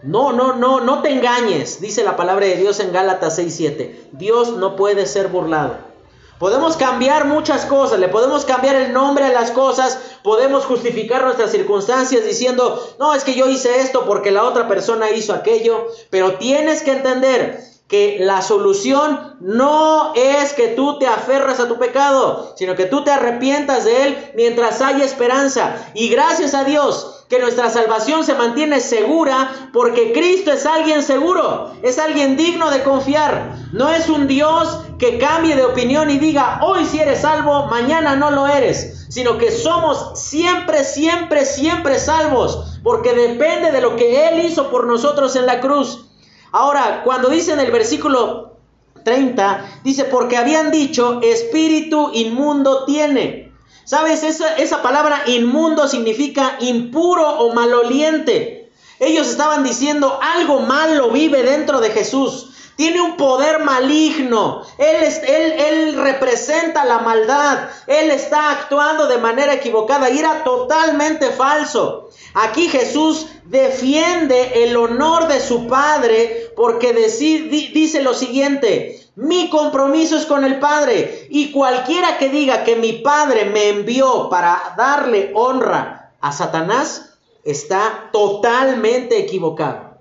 No, no, no, no te engañes, dice la palabra de Dios en Gálatas 6:7. Dios no puede ser burlado. Podemos cambiar muchas cosas, le podemos cambiar el nombre a las cosas, podemos justificar nuestras circunstancias diciendo, no, es que yo hice esto porque la otra persona hizo aquello, pero tienes que entender que la solución no es que tú te aferras a tu pecado, sino que tú te arrepientas de él mientras haya esperanza. Y gracias a Dios que nuestra salvación se mantiene segura porque Cristo es alguien seguro, es alguien digno de confiar. No es un Dios que cambie de opinión y diga, hoy si eres salvo, mañana no lo eres, sino que somos siempre, siempre, siempre salvos, porque depende de lo que Él hizo por nosotros en la cruz. Ahora, cuando dice en el versículo 30, dice, porque habían dicho, espíritu inmundo tiene. ¿Sabes? Esa, esa palabra inmundo significa impuro o maloliente. Ellos estaban diciendo algo malo vive dentro de Jesús. Tiene un poder maligno. Él, él, él, representa la maldad. Él está actuando de manera equivocada y era totalmente falso. Aquí Jesús defiende el honor de su Padre porque dice lo siguiente. Mi compromiso es con el Padre. Y cualquiera que diga que mi Padre me envió para darle honra a Satanás, está totalmente equivocado.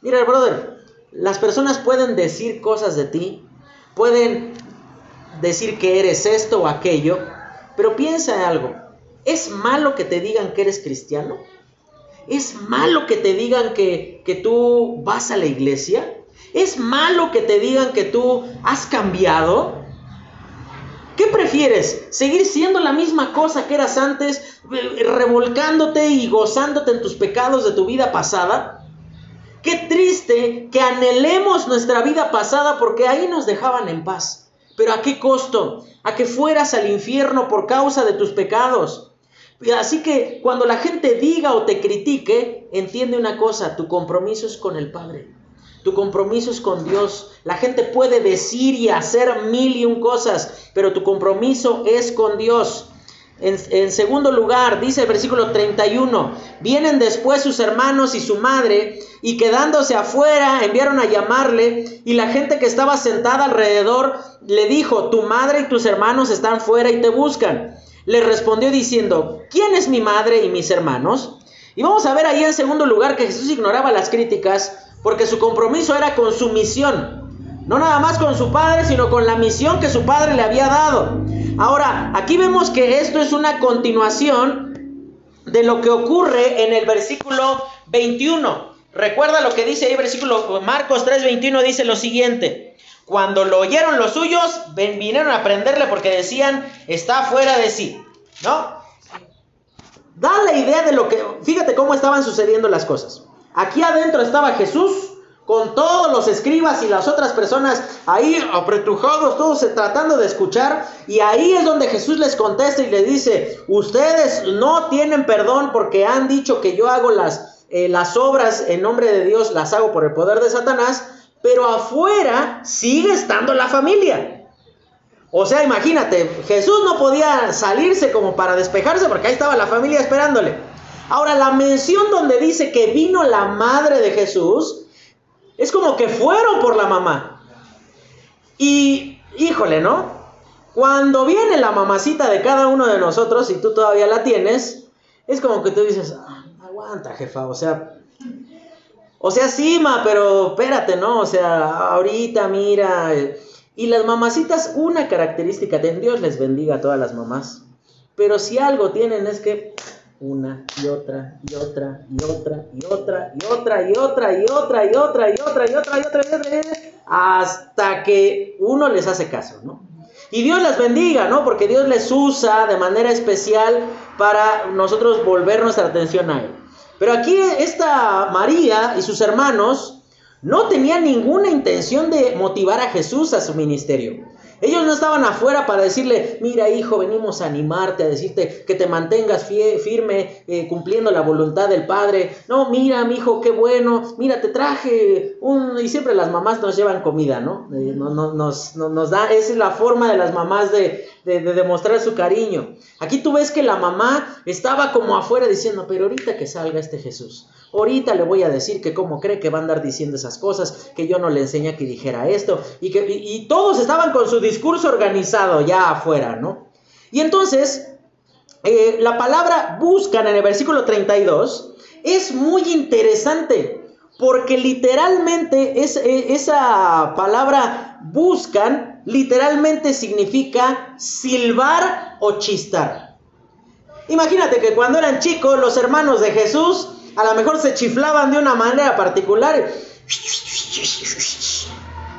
Mira, brother, las personas pueden decir cosas de ti, pueden decir que eres esto o aquello, pero piensa en algo. ¿Es malo que te digan que eres cristiano? ¿Es malo que te digan que, que tú vas a la iglesia? ¿Es malo que te digan que tú has cambiado? ¿Qué prefieres? ¿Seguir siendo la misma cosa que eras antes, revolcándote y gozándote en tus pecados de tu vida pasada? Qué triste que anhelemos nuestra vida pasada porque ahí nos dejaban en paz. Pero ¿a qué costo? A que fueras al infierno por causa de tus pecados. Así que cuando la gente diga o te critique, entiende una cosa, tu compromiso es con el Padre. Tu compromiso es con Dios. La gente puede decir y hacer mil y un cosas, pero tu compromiso es con Dios. En, segundo lugar, dice el versículo 31, vienen después sus hermanos y su madre, y quedándose afuera, enviaron a llamarle, y la gente que estaba sentada alrededor le dijo, tu madre y tus hermanos están fuera y te buscan. Le respondió diciendo, ¿quién es mi madre y mis hermanos? Y vamos a ver ahí en segundo lugar que Jesús ignoraba las críticas porque su compromiso era con su misión. No nada más con su padre, sino con la misión que su padre le había dado. Ahora, aquí vemos que esto es una continuación de lo que ocurre en el versículo 21. Recuerda lo que dice ahí versículo Marcos 3:21 dice lo siguiente. Cuando lo oyeron los suyos, vinieron a prenderle porque decían, está fuera de sí. ¿No? Da la idea de lo que... Fíjate cómo estaban sucediendo las cosas. Aquí adentro estaba Jesús con todos los escribas y las otras personas ahí apretujados, todos tratando de escuchar. Y ahí es donde Jesús les contesta y les dice, ustedes no tienen perdón porque han dicho que yo hago las, eh, las obras en nombre de Dios, las hago por el poder de Satanás, pero afuera sigue estando la familia. O sea, imagínate, Jesús no podía salirse como para despejarse porque ahí estaba la familia esperándole. Ahora, la mención donde dice que vino la madre de Jesús, es como que fueron por la mamá. Y, híjole, ¿no? Cuando viene la mamacita de cada uno de nosotros, y tú todavía la tienes, es como que tú dices, ah, aguanta, jefa, o sea, o sea, sí, ma, pero espérate, ¿no? O sea, ahorita, mira. Y las mamacitas, una característica, de Dios les bendiga a todas las mamás. Pero si algo tienen es que una y otra y otra y otra y otra y otra y otra y otra y otra y otra y otra y otra y otra hasta que uno les hace caso, ¿no? Y Dios las bendiga, ¿no? Porque Dios les usa de manera especial para nosotros volver nuestra atención a Él. Pero aquí esta María y sus hermanos no tenían ninguna intención de motivar a Jesús a su ministerio. Ellos no estaban afuera para decirle, mira hijo, venimos a animarte, a decirte que te mantengas firme eh, cumpliendo la voluntad del Padre. No, mira mi hijo, qué bueno, mira, te traje un... Y siempre las mamás nos llevan comida, ¿no? Eh, no, no nos, nos, da, esa es la forma de las mamás de, de, demostrar su cariño. Aquí tú ves que la mamá estaba como afuera diciendo, pero ahorita que salga este Jesús, ahorita le voy a decir que cómo cree que va a andar diciendo esas cosas, que yo no le enseñé que dijera esto, y que y todos estaban con su discurso organizado ya afuera, ¿no? Y entonces, eh, la palabra buscan en el versículo 32 es muy interesante. Porque literalmente es, eh, esa palabra buscan literalmente significa silbar o chistar. Imagínate que cuando eran chicos los hermanos de Jesús a lo mejor se chiflaban de una manera particular.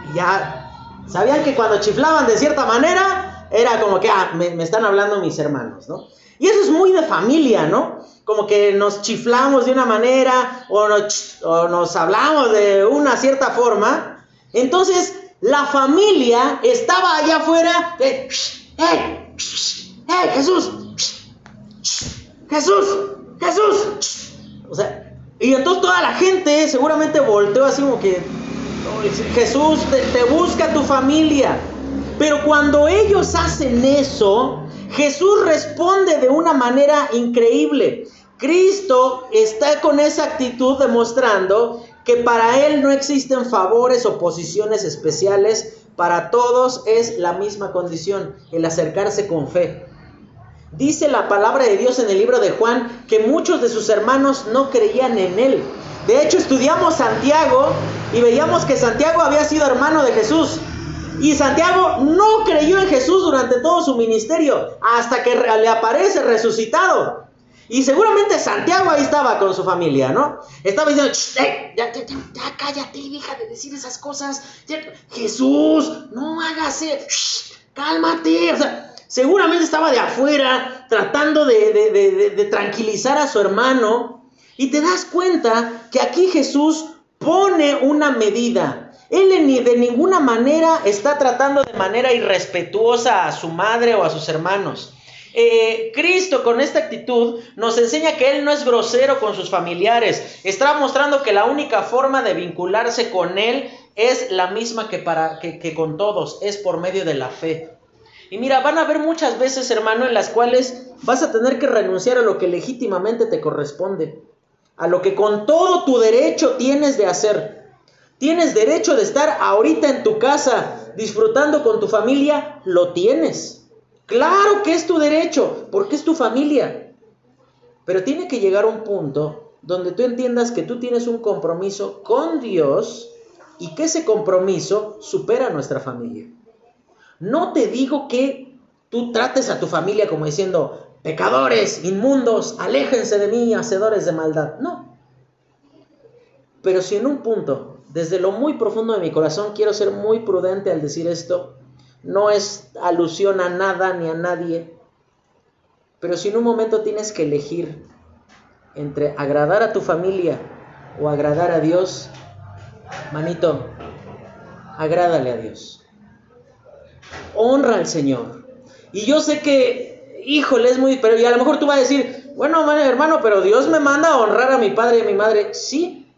Y ya Sabían que cuando chiflaban de cierta manera, era como que, ah, me, están hablando mis hermanos, ¿no? Y eso es muy de familia, ¿no? Como que nos chiflamos de una manera o nos, o nos hablamos de una cierta forma. Entonces, la familia estaba allá afuera ¡eh! ¡eh! Jesús! ¡Jesús! ¡Jesús! O sea, y entonces toda la gente seguramente volteó así como que, Jesús te, busca tu familia. Pero cuando ellos hacen eso, Jesús responde de una manera increíble. Cristo está con esa actitud demostrando que para Él no existen favores o posiciones especiales, para todos es la misma condición, el acercarse con fe. Dice la palabra de Dios en el libro de Juan que muchos de sus hermanos no creían en Él. De hecho, estudiamos Santiago y veíamos que Santiago había sido hermano de Jesús. Y Santiago no creyó en Jesús durante todo su ministerio, hasta que le aparece resucitado. Y seguramente Santiago ahí estaba con su familia, ¿no? Estaba diciendo, ya, ya, ya, cállate, deja de decir esas cosas. Jesús, no hagas eso, cálmate. O sea, seguramente estaba de afuera tratando de, tranquilizar a su hermano. Y te das cuenta que aquí Jesús pone una medida. Él de ninguna manera está tratando de manera irrespetuosa a su madre o a sus hermanos. Eh, Cristo con esta actitud nos enseña que Él no es grosero con sus familiares. Está mostrando que la única forma de vincularse con Él es la misma que, para, que con todos, es por medio de la fe. Y mira, van a haber muchas veces, hermano, en las cuales vas a tener que renunciar a lo que legítimamente te corresponde, a lo que con todo tu derecho tienes de hacer. Tienes derecho de estar ahorita en tu casa disfrutando con tu familia, lo tienes. Claro que es tu derecho, porque es tu familia. Pero tiene que llegar un punto donde tú entiendas que tú tienes un compromiso con Dios y que ese compromiso supera a nuestra familia. No te digo que tú trates a tu familia como diciendo, pecadores, inmundos, aléjense de mí, hacedores de maldad. No. Pero si en un punto, desde lo muy profundo de mi corazón, quiero ser muy prudente al decir esto, no es alusión a nada ni a nadie, pero si en un momento tienes que elegir entre agradar a tu familia o agradar a Dios, manito, agrádale a Dios honra al Señor. Y yo sé que, híjole, es muy, pero a lo mejor tú vas a decir, bueno, hermano, pero Dios me manda a honrar a mi padre y a mi madre. Sí.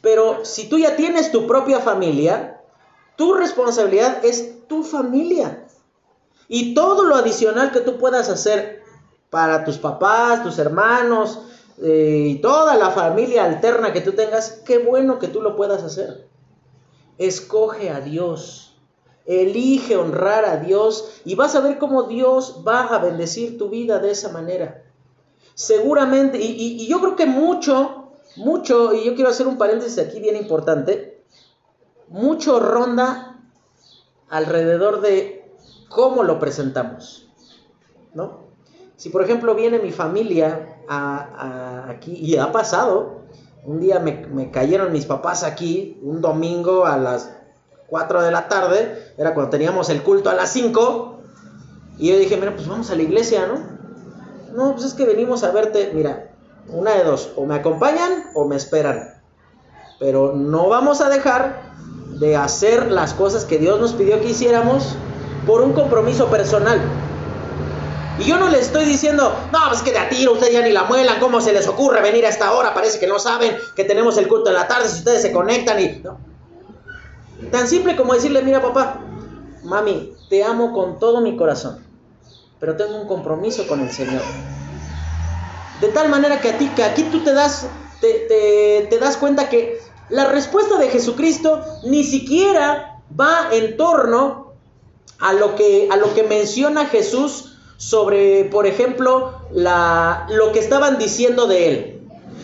Pero si tú ya tienes tu propia familia, tu responsabilidad es tu familia. Y todo lo adicional que tú puedas hacer para tus papás, tus hermanos eh, y toda la familia alterna que tú tengas, qué bueno que tú lo puedas hacer. Escoge a Dios. Elige honrar a Dios y vas a ver cómo Dios va a bendecir tu vida de esa manera. Seguramente, y, yo creo que mucho, mucho, y yo quiero hacer un paréntesis aquí bien importante, mucho ronda alrededor de cómo lo presentamos. ¿No? Si por ejemplo viene mi familia aquí, y ha pasado, un día me, me cayeron mis papás aquí, un domingo a las 4 de la tarde, era cuando teníamos el culto a las 5, y yo dije, mira, pues vamos a la iglesia, ¿no? No, pues es que venimos a verte, mira, una de dos, o me acompañan o me esperan, pero no vamos a dejar de hacer las cosas que Dios nos pidió que hiciéramos por un compromiso personal. Y yo no le estoy diciendo, no, pues que de a tiro ustedes ya ni la muelan, ¿cómo se les ocurre venir a esta hora? Parece que no saben que tenemos el culto en la tarde, si ustedes se conectan y... Tan simple como decirle, mira papá, mami, te amo con todo mi corazón, pero tengo un compromiso con el Señor. De tal manera que a ti, que aquí tú te das, te, das cuenta que la respuesta de Jesucristo ni siquiera va en torno a lo que, a lo que menciona Jesús sobre, por ejemplo, la, lo que estaban diciendo de él.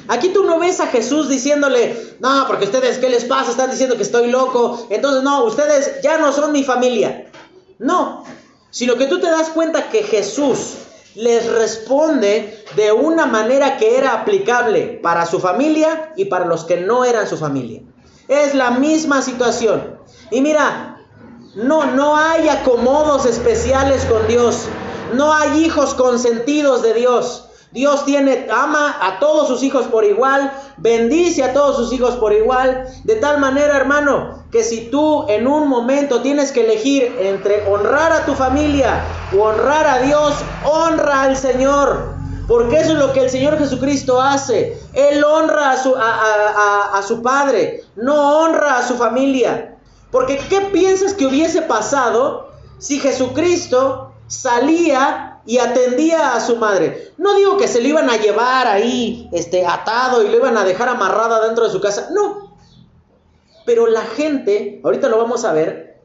Aquí tú no ves a Jesús diciéndole, no, porque ustedes, ¿qué les pasa? Están diciendo que estoy loco. Entonces, no, ustedes ya no son mi familia. No, sino que tú te das cuenta que Jesús les responde de una manera que era aplicable para su familia y para los que no eran su familia. Es la misma situación. Y mira, no, no hay acomodos especiales con Dios. No hay hijos consentidos de Dios. Dios tiene, ama a todos sus hijos por igual, bendice a todos sus hijos por igual, de tal manera, hermano, que si tú en un momento tienes que elegir entre honrar a tu familia o honrar a Dios, honra al Señor. Porque eso es lo que el Señor Jesucristo hace. Él honra a su, a su Padre, no honra a su familia. Porque ¿qué piensas que hubiese pasado si Jesucristo salía y atendía a su madre. No digo que se lo iban a llevar ahí este, atado y lo iban a dejar amarrada dentro de su casa, no. Pero la gente, ahorita lo vamos a ver,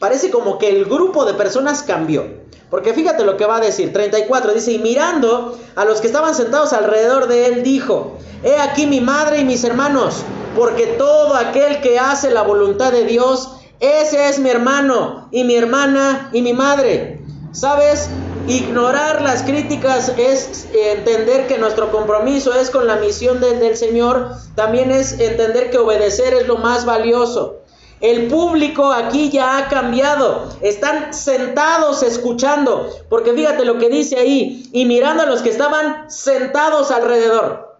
parece como que el grupo de personas cambió. Porque fíjate lo que va a decir, 34, dice, y mirando a los que estaban sentados alrededor de él, dijo, he aquí mi madre y mis hermanos, porque todo aquel que hace la voluntad de Dios, ese es mi hermano y mi hermana y mi madre. ¿Sabes? Ignorar las críticas es entender que nuestro compromiso es con la misión del, Señor. También es entender que obedecer es lo más valioso. El público aquí ya ha cambiado. Están sentados escuchando. Porque fíjate lo que dice ahí. Y mirando a los que estaban sentados alrededor.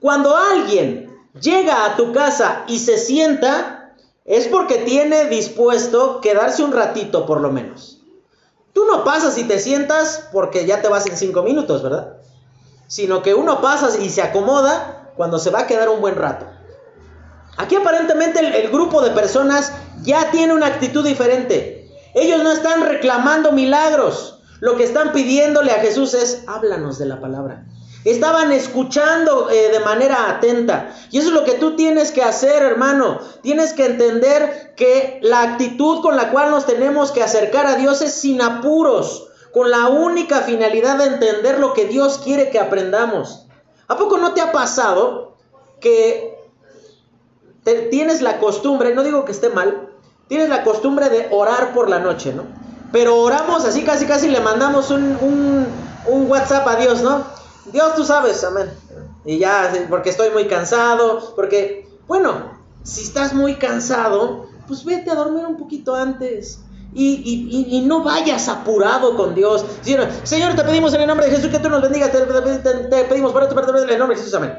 Cuando alguien llega a tu casa y se sienta, es porque tiene dispuesto quedarse un ratito por lo menos. Tú no pasas y te sientas porque ya te vas en cinco minutos, ¿verdad? Sino que uno pasa y se acomoda cuando se va a quedar un buen rato. Aquí aparentemente el, el grupo de personas ya tiene una actitud diferente. Ellos no están reclamando milagros. Lo que están pidiéndole a Jesús es, háblanos de la palabra. Estaban escuchando eh, de manera atenta. Y eso es lo que tú tienes que hacer, hermano. Tienes que entender que la actitud con la cual nos tenemos que acercar a Dios es sin apuros, con la única finalidad de entender lo que Dios quiere que aprendamos. ¿A poco no te ha pasado que tienes la costumbre, no digo que esté mal, tienes la costumbre de orar por la noche, ¿no? Pero oramos así, casi, casi le mandamos un, un WhatsApp a Dios, ¿no? Dios tú sabes, amén. Y ya, porque estoy muy cansado, porque, bueno, si estás muy cansado, pues vete a dormir un poquito antes. Y, y, no vayas apurado con Dios. Señor, te pedimos en el nombre de Jesús que tú nos bendigas. Te, pedimos por esto, en el nombre de Jesús, amén.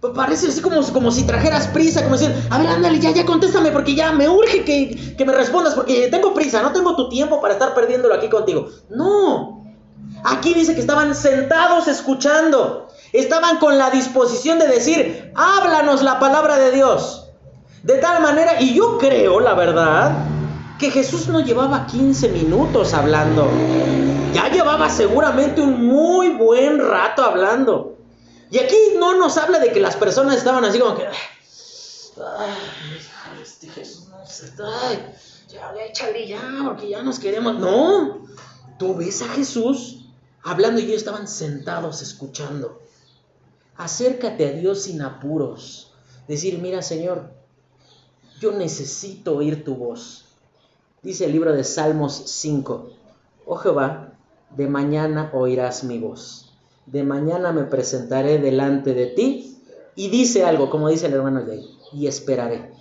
Pues parece así como, como si trajeras prisa, como decir, a ver, ándale, ya, ya contéstame, porque ya me urge que, que me respondas, porque tengo prisa, no tengo tu tiempo para estar perdiéndolo aquí contigo. No, Aquí dice que estaban sentados escuchando. Estaban con la disposición de decir, háblanos la palabra de Dios. De tal manera, y yo creo, la verdad, que Jesús no llevaba 15 minutos hablando. Ya llevaba seguramente un muy buen rato hablando. Y aquí no nos habla de que las personas estaban así como que... Ay, este Jesús, ay, ya, échale ya, porque ya nos queremos. No, tú ves a Jesús hablando y ellos estaban sentados escuchando. Acércate a Dios sin apuros. Decir, mira Señor, yo necesito oír tu voz. Dice el libro de Salmos 5, oh Jehová, de mañana oirás mi voz. De mañana me presentaré delante de ti. Y dice algo, como dice el hermano de ahí, y esperaré.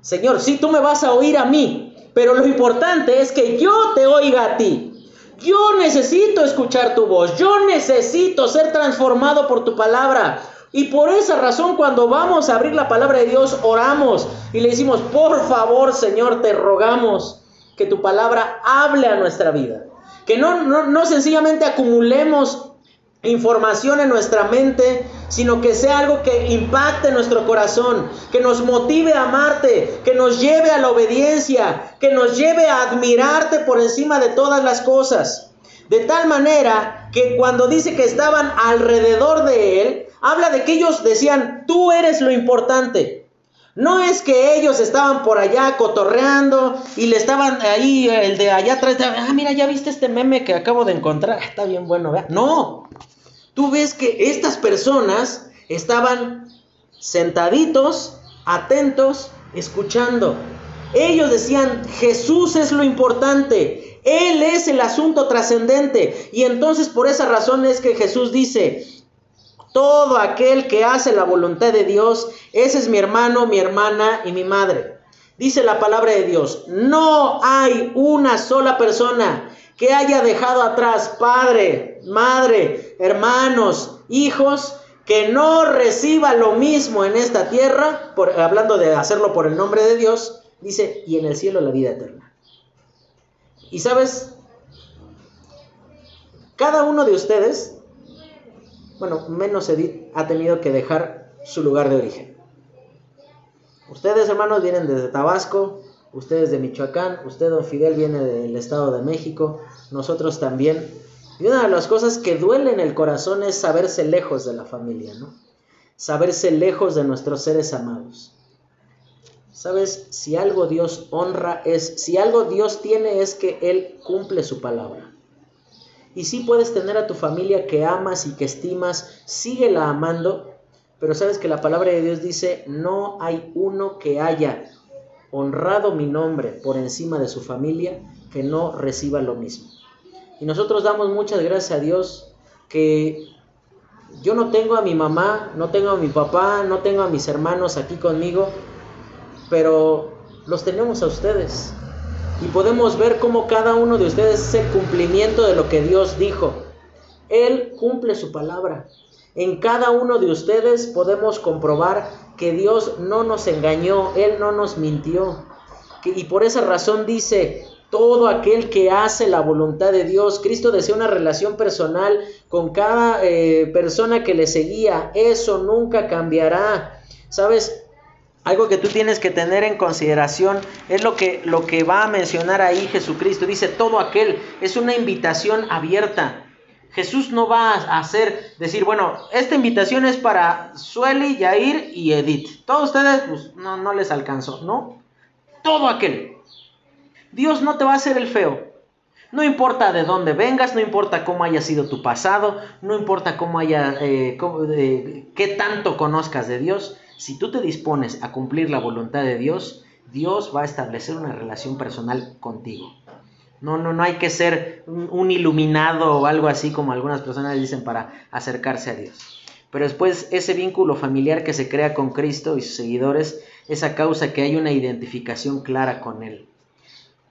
Señor, sí, tú me vas a oír a mí, pero lo importante es que yo te oiga a ti. Yo necesito escuchar tu voz, yo necesito ser transformado por tu palabra. Y por esa razón cuando vamos a abrir la palabra de Dios, oramos y le decimos, por favor Señor, te rogamos que tu palabra hable a nuestra vida. Que no, no, no sencillamente acumulemos información en nuestra mente, sino que sea algo que impacte nuestro corazón, que nos motive a amarte, que nos lleve a la obediencia, que nos lleve a admirarte por encima de todas las cosas. De tal manera que cuando dice que estaban alrededor de él, habla de que ellos decían, tú eres lo importante. No es que ellos estaban por allá cotorreando y le estaban ahí, el de allá atrás, ah, mira, ya viste este meme que acabo de encontrar, está bien bueno, ¿verdad? No, tú ves que estas personas estaban sentaditos, atentos, escuchando. Ellos decían, Jesús es lo importante, Él es el asunto trascendente. Y entonces por esa razón es que Jesús dice, todo aquel que hace la voluntad de Dios, ese es mi hermano, mi hermana y mi madre. Dice la palabra de Dios, no hay una sola persona que haya dejado atrás padre, madre, hermanos, hijos, que no reciba lo mismo en esta tierra, hablando de hacerlo por el nombre de Dios, dice, y en el cielo la vida eterna. Y sabes, cada uno de ustedes, bueno, menos Edith, ha tenido que dejar su lugar de origen. Ustedes, hermanos, vienen desde Tabasco, ustedes de Michoacán, usted, don Fidel, viene del Estado de México, nosotros también. Y una de las cosas que duele en el corazón es saberse lejos de la familia, ¿no? Saberse lejos de nuestros seres amados. ¿Sabes? Si algo Dios honra es, si algo Dios tiene es que Él cumple su palabra. Y sí puedes tener a tu familia que amas y que estimas, síguela amando, pero sabes que la palabra de Dios dice, no hay uno que haya honrado mi nombre por encima de su familia que no reciba lo mismo. Y nosotros damos muchas gracias a Dios que yo no tengo a mi mamá, no tengo a mi papá, no tengo a mis hermanos aquí conmigo, pero los tenemos a ustedes. Y podemos ver cómo cada uno de ustedes es el cumplimiento de lo que Dios dijo. Él cumple su palabra. En cada uno de ustedes podemos comprobar que Dios no nos engañó, Él no nos mintió. y por esa razón dice, todo aquel que hace la voluntad de Dios. Cristo desea una relación personal con cada eh, persona que le seguía. Eso nunca cambiará. ¿Sabes? Algo que tú tienes que tener en consideración es lo que, lo que va a mencionar ahí Jesucristo. Dice, todo aquel es una invitación abierta. Jesús no va a hacer, decir, bueno, esta invitación es para Sueli, Yair y Edith. Todos ustedes, pues no, no les alcanzó, ¿no? Todo aquel. Dios no te va a hacer el feo. No importa de dónde vengas, no importa cómo haya sido tu pasado, no importa cómo haya, eh, qué tanto conozcas de Dios. Si tú te dispones a cumplir la voluntad de Dios, Dios va a establecer una relación personal contigo. No, no, no hay que ser un, iluminado o algo así como algunas personas dicen para acercarse a Dios. Pero después ese vínculo familiar que se crea con Cristo y sus seguidores, esa causa que hay una identificación clara con Él.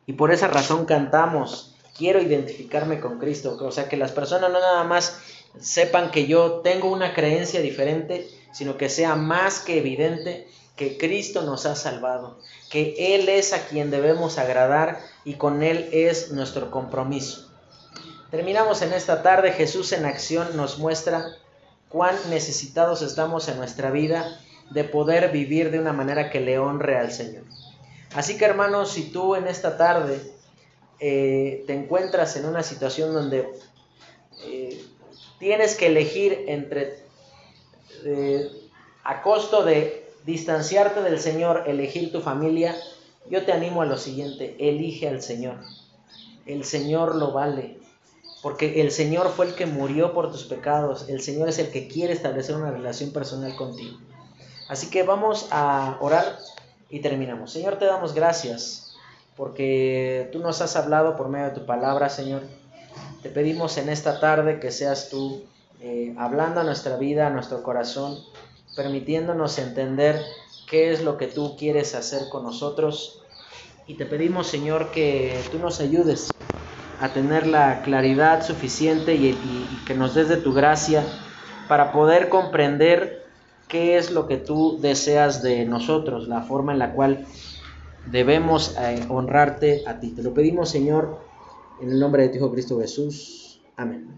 Y por esa razón cantamos, quiero identificarme con Cristo. O sea, que las personas no nada más sepan que yo tengo una creencia diferente, sino que sea más que evidente que Cristo nos ha salvado, que Él es a quien debemos agradar y con Él es nuestro compromiso. Terminamos en esta tarde, Jesús en acción nos muestra cuán necesitados estamos en nuestra vida de poder vivir de una manera que le honre al Señor. Así que hermanos, si tú en esta tarde eh, te encuentras en una situación donde eh, tienes que elegir entre, eh, a costo de distanciarte del Señor, elegir tu familia, yo te animo a lo siguiente, elige al Señor. El Señor lo vale, porque el Señor fue el que murió por tus pecados, el Señor es el que quiere establecer una relación personal contigo. Así que vamos a orar y terminamos. Señor, te damos gracias porque tú nos has hablado por medio de tu palabra, Señor. Te pedimos en esta tarde que seas tú eh, hablando a nuestra vida, a nuestro corazón, permitiéndonos entender qué es lo que tú quieres hacer con nosotros. Y te pedimos, Señor, que tú nos ayudes a tener la claridad suficiente y, que nos des de tu gracia para poder comprender qué es lo que tú deseas de nosotros, la forma en la cual debemos eh, honrarte a ti. Te lo pedimos, Señor, en el nombre de tu Hijo Cristo Jesús. Amén.